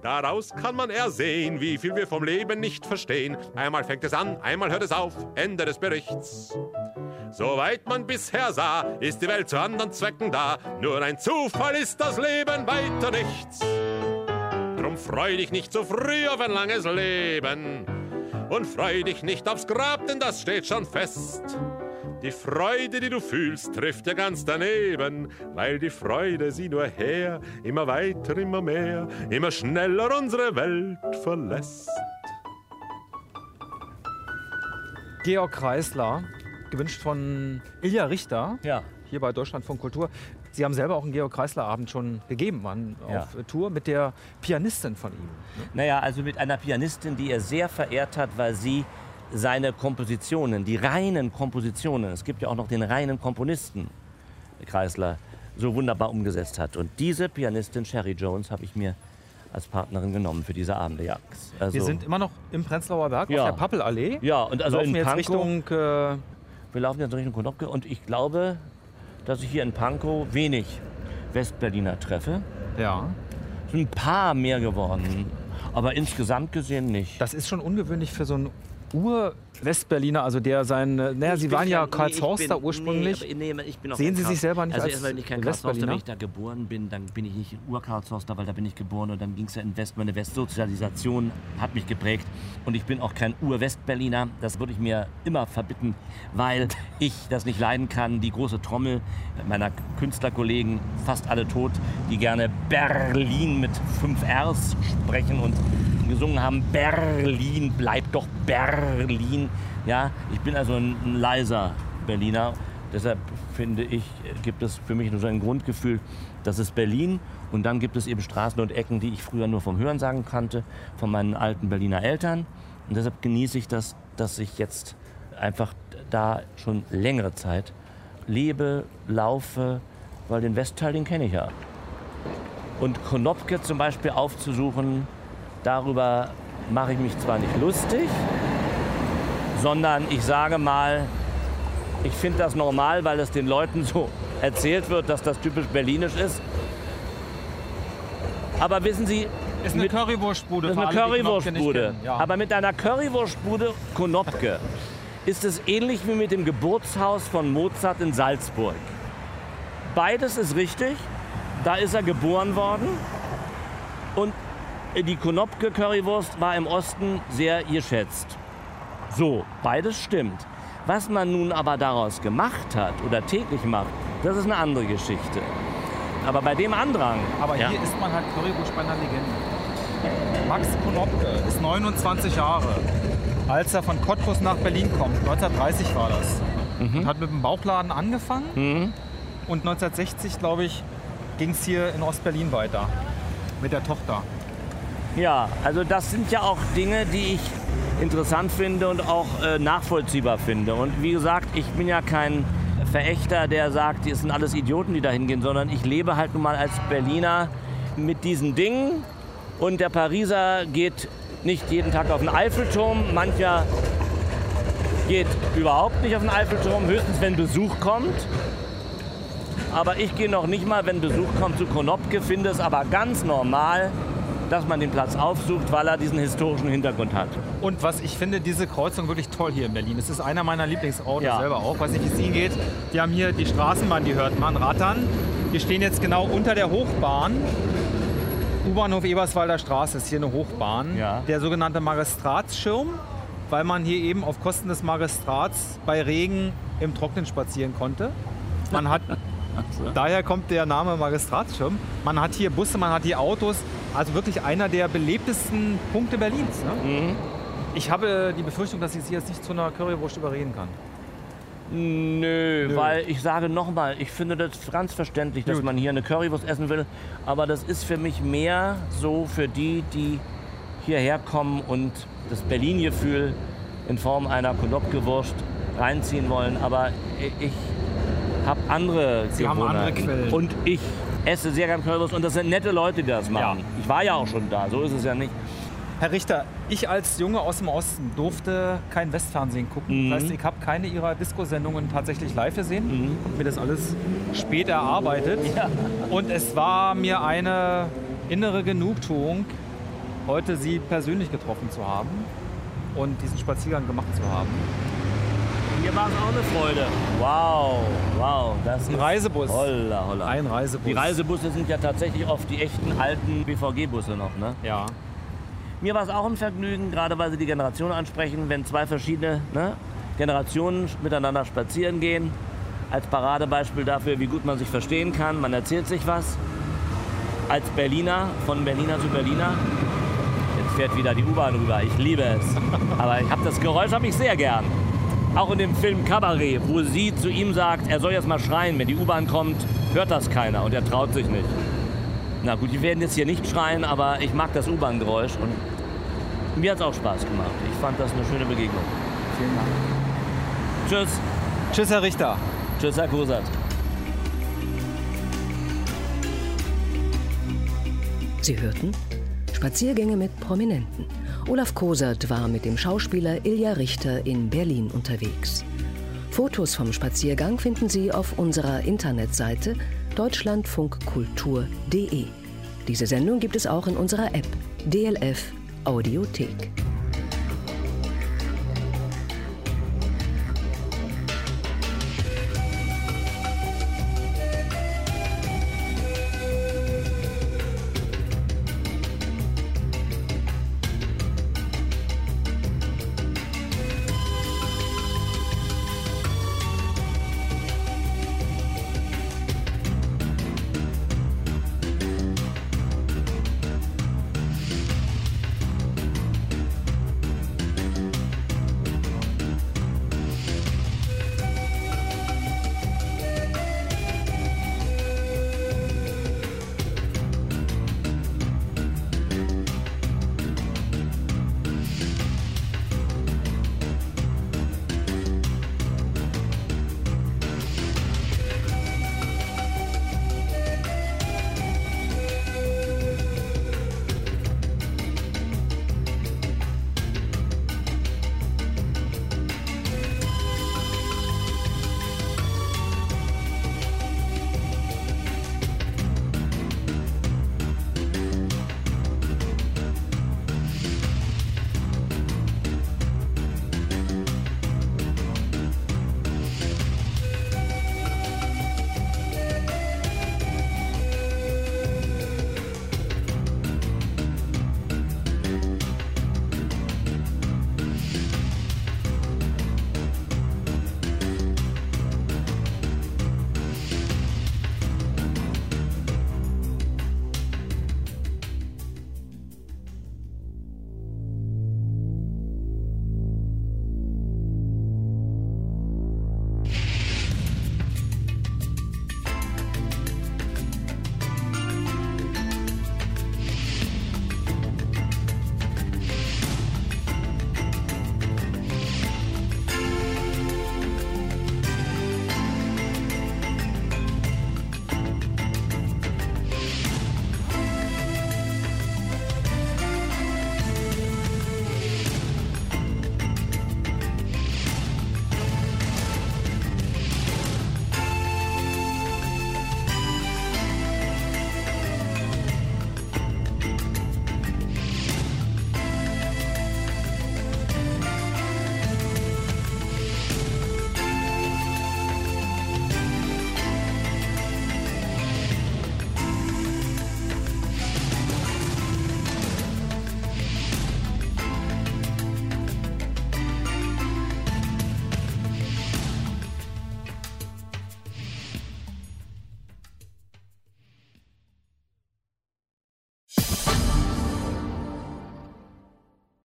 Daraus kann man ersehen, wie viel wir vom Leben nicht verstehen. Einmal fängt es an, einmal hört es auf, Ende des Berichts. Soweit man bisher sah, ist die Welt zu anderen Zwecken da. Nur ein Zufall ist das Leben, weiter nichts. Drum freu dich nicht zu früh auf ein langes Leben. Und freu dich nicht aufs Grab, denn das steht schon fest. Die Freude, die du fühlst, trifft ja ganz daneben, weil die Freude sie nur her, immer weiter, immer mehr, immer schneller unsere Welt verlässt. Georg Kreisler, gewünscht von Ilja Richter, Ja. hier bei Deutschlandfunk Kultur. Sie haben selber auch einen Georg Kreisler-Abend schon gegeben, waren Ja. auf Tour mit der Pianistin von ihm. Naja, also mit einer Pianistin, die er sehr verehrt hat, weil sie seine Kompositionen, die reinen Kompositionen, es gibt ja auch noch den reinen Komponisten, Kreisler, so wunderbar umgesetzt hat. Und diese Pianistin, Sherry Jones, habe ich mir als Partnerin genommen für diese Abende, ja. Also, Wir sind immer noch im Prenzlauer Berg Ja. auf der Pappelallee. ja, und also laufen in Pankow, Richtung äh, wir laufen jetzt Richtung Konopke und ich glaube, dass ich hier in Pankow wenig Westberliner treffe. ja. Es sind ein paar mehr geworden, aber insgesamt gesehen nicht. Das ist schon ungewöhnlich für so einen Ur-Westberliner, also der sein, äh, naja, Sie waren ja Karlshorster nee, ursprünglich. Nee, nee, ich bin auch Sehen Sie sich selber nicht also als erstmal bin ich kein Karlshorster, Westberliner? wenn ich da geboren bin, dann bin ich nicht Ur-Karlshorster, weil da bin ich geboren und dann ging es ja in West, meine Westsozialisation hat mich geprägt und ich bin auch kein Ur-Westberliner, das würde ich mir immer verbitten, weil ich das nicht leiden kann, die große Trommel meiner Künstlerkollegen, fast alle tot, die gerne Berlin mit fünf Rs sprechen und gesungen haben, Berlin, bleibt doch Berlin. Ja, ich bin also ein, ein leiser Berliner. Deshalb finde ich, gibt es für mich nur so ein Grundgefühl, das ist Berlin. Und dann gibt es eben Straßen und Ecken, die ich früher nur vom Hörensagen kannte, von meinen alten Berliner Eltern. Und deshalb genieße ich das, dass ich jetzt einfach da schon längere Zeit lebe, laufe, weil den Westteil, den kenne ich ja. Und Konopke zum Beispiel aufzusuchen, darüber mache ich mich zwar nicht lustig, sondern ich sage mal, ich finde das normal, weil es den Leuten so erzählt wird, dass das typisch berlinisch ist. Aber wissen Sie, Ist eine Currywurstbude. das ist eine Currywurstbude. Ja. Aber mit einer Currywurstbude Konopke ist es ähnlich wie mit dem Geburtshaus von Mozart in Salzburg. Beides ist richtig. Da ist er geboren worden. Und die Konopke Currywurst war im Osten sehr geschätzt. So, beides stimmt. Was man nun aber daraus gemacht hat oder täglich macht, das ist eine andere Geschichte. Aber bei dem Andrang. Aber ja, hier isst man halt Currywurst bei einer Legende. Max Konopke ist 29 Jahre. Als er von Cottbus nach Berlin kommt, 1930 war das. Und hat mit dem Bauchladen angefangen. Mhm. Und 1960, glaube ich, ging es hier in Ostberlin weiter. Mit der Tochter. Ja, also das sind ja auch Dinge, die ich interessant finde und auch äh, nachvollziehbar finde. Und wie gesagt, ich bin ja kein Verächter, der sagt, es sind alles Idioten, die da hingehen, sondern ich lebe halt nun mal als Berliner mit diesen Dingen. Und der Pariser geht nicht jeden Tag auf den Eiffelturm, mancher geht überhaupt nicht auf den Eiffelturm, höchstens wenn Besuch kommt. Aber ich gehe noch nicht mal, wenn Besuch kommt, zu Konopke, finde es aber ganz normal, dass man den Platz aufsucht, weil er diesen historischen Hintergrund hat. Und was ich finde, diese Kreuzung wirklich toll hier in Berlin. Es ist einer meiner Lieblingsorte Ja. selber auch. Weiß nicht, wie es Ihnen geht. Die haben hier die Straßenbahn, die hört man rattern. Wir stehen jetzt genau unter der Hochbahn. U-Bahnhof Eberswalder Straße ist hier eine Hochbahn. Ja. Der sogenannte Magistratsschirm, weil man hier eben auf Kosten des Magistrats bei Regen im Trocknen spazieren konnte. Man hat, (laughs) daher kommt der Name Magistratsschirm. Man hat hier Busse, man hat hier Autos. Also wirklich einer der belebtesten Punkte Berlins. Ne? Ich habe die Befürchtung, dass ich Sie jetzt nicht zu einer Currywurst überreden kann. Nö, Nö. weil ich sage nochmal, ich finde das ganz verständlich, dass Gut. man hier eine Currywurst essen will. Aber das ist für mich mehr so für die, die hierher kommen und das Berlin-Gefühl in Form einer Konopke-Wurst reinziehen wollen. Aber ich habe andere Sie haben andere Gewohnheiten. Quellen. Und ich esse sehr gern Currywurst und das sind nette Leute, die das machen. Ja. Ich war ja auch schon da, so ist es ja nicht. Herr Richter, ich als Junge aus dem Osten durfte kein Westfernsehen gucken. Mhm. Das heißt, ich habe keine Ihrer Disco-Sendungen tatsächlich live gesehen. Hab mir das alles spät erarbeitet. Ja. Und es war mir eine innere Genugtuung, heute Sie persönlich getroffen zu haben und diesen Spaziergang gemacht zu haben. Mir war es auch eine Freude. Wow, wow. Das Ein ist Reisebus. Holla, holla. Ein Reisebus. Die Reisebusse sind ja tatsächlich oft die echten alten BVG-Busse noch, ne? Ja. Mir war es auch ein Vergnügen, gerade weil Sie die Generation ansprechen, wenn zwei verschiedene ne, Generationen miteinander spazieren gehen. Als Paradebeispiel dafür, wie gut man sich verstehen kann. Man erzählt sich was. Als Berliner, von Berliner zu Berliner. Jetzt fährt wieder die U-Bahn rüber. Ich liebe es. (laughs) Aber ich habe das Geräusch habe ich sehr gern. Auch in dem Film Cabaret, wo sie zu ihm sagt, er soll jetzt mal schreien, wenn die U-Bahn kommt, hört das keiner und er traut sich nicht. Na gut, die werden jetzt hier nicht schreien, aber ich mag das U-Bahn-Geräusch und mir hat es auch Spaß gemacht. Ich fand das eine schöne Begegnung. Vielen Dank. Tschüss. Tschüss, Herr Richter. Tschüss, Herr Kusat. Sie hörten Spaziergänge mit Prominenten. Olaf Kosert war mit dem Schauspieler Ilja Richter in Berlin unterwegs. Fotos vom Spaziergang finden Sie auf unserer Internetseite deutschlandfunkkultur.de. Diese Sendung gibt es auch in unserer App DLF Audiothek.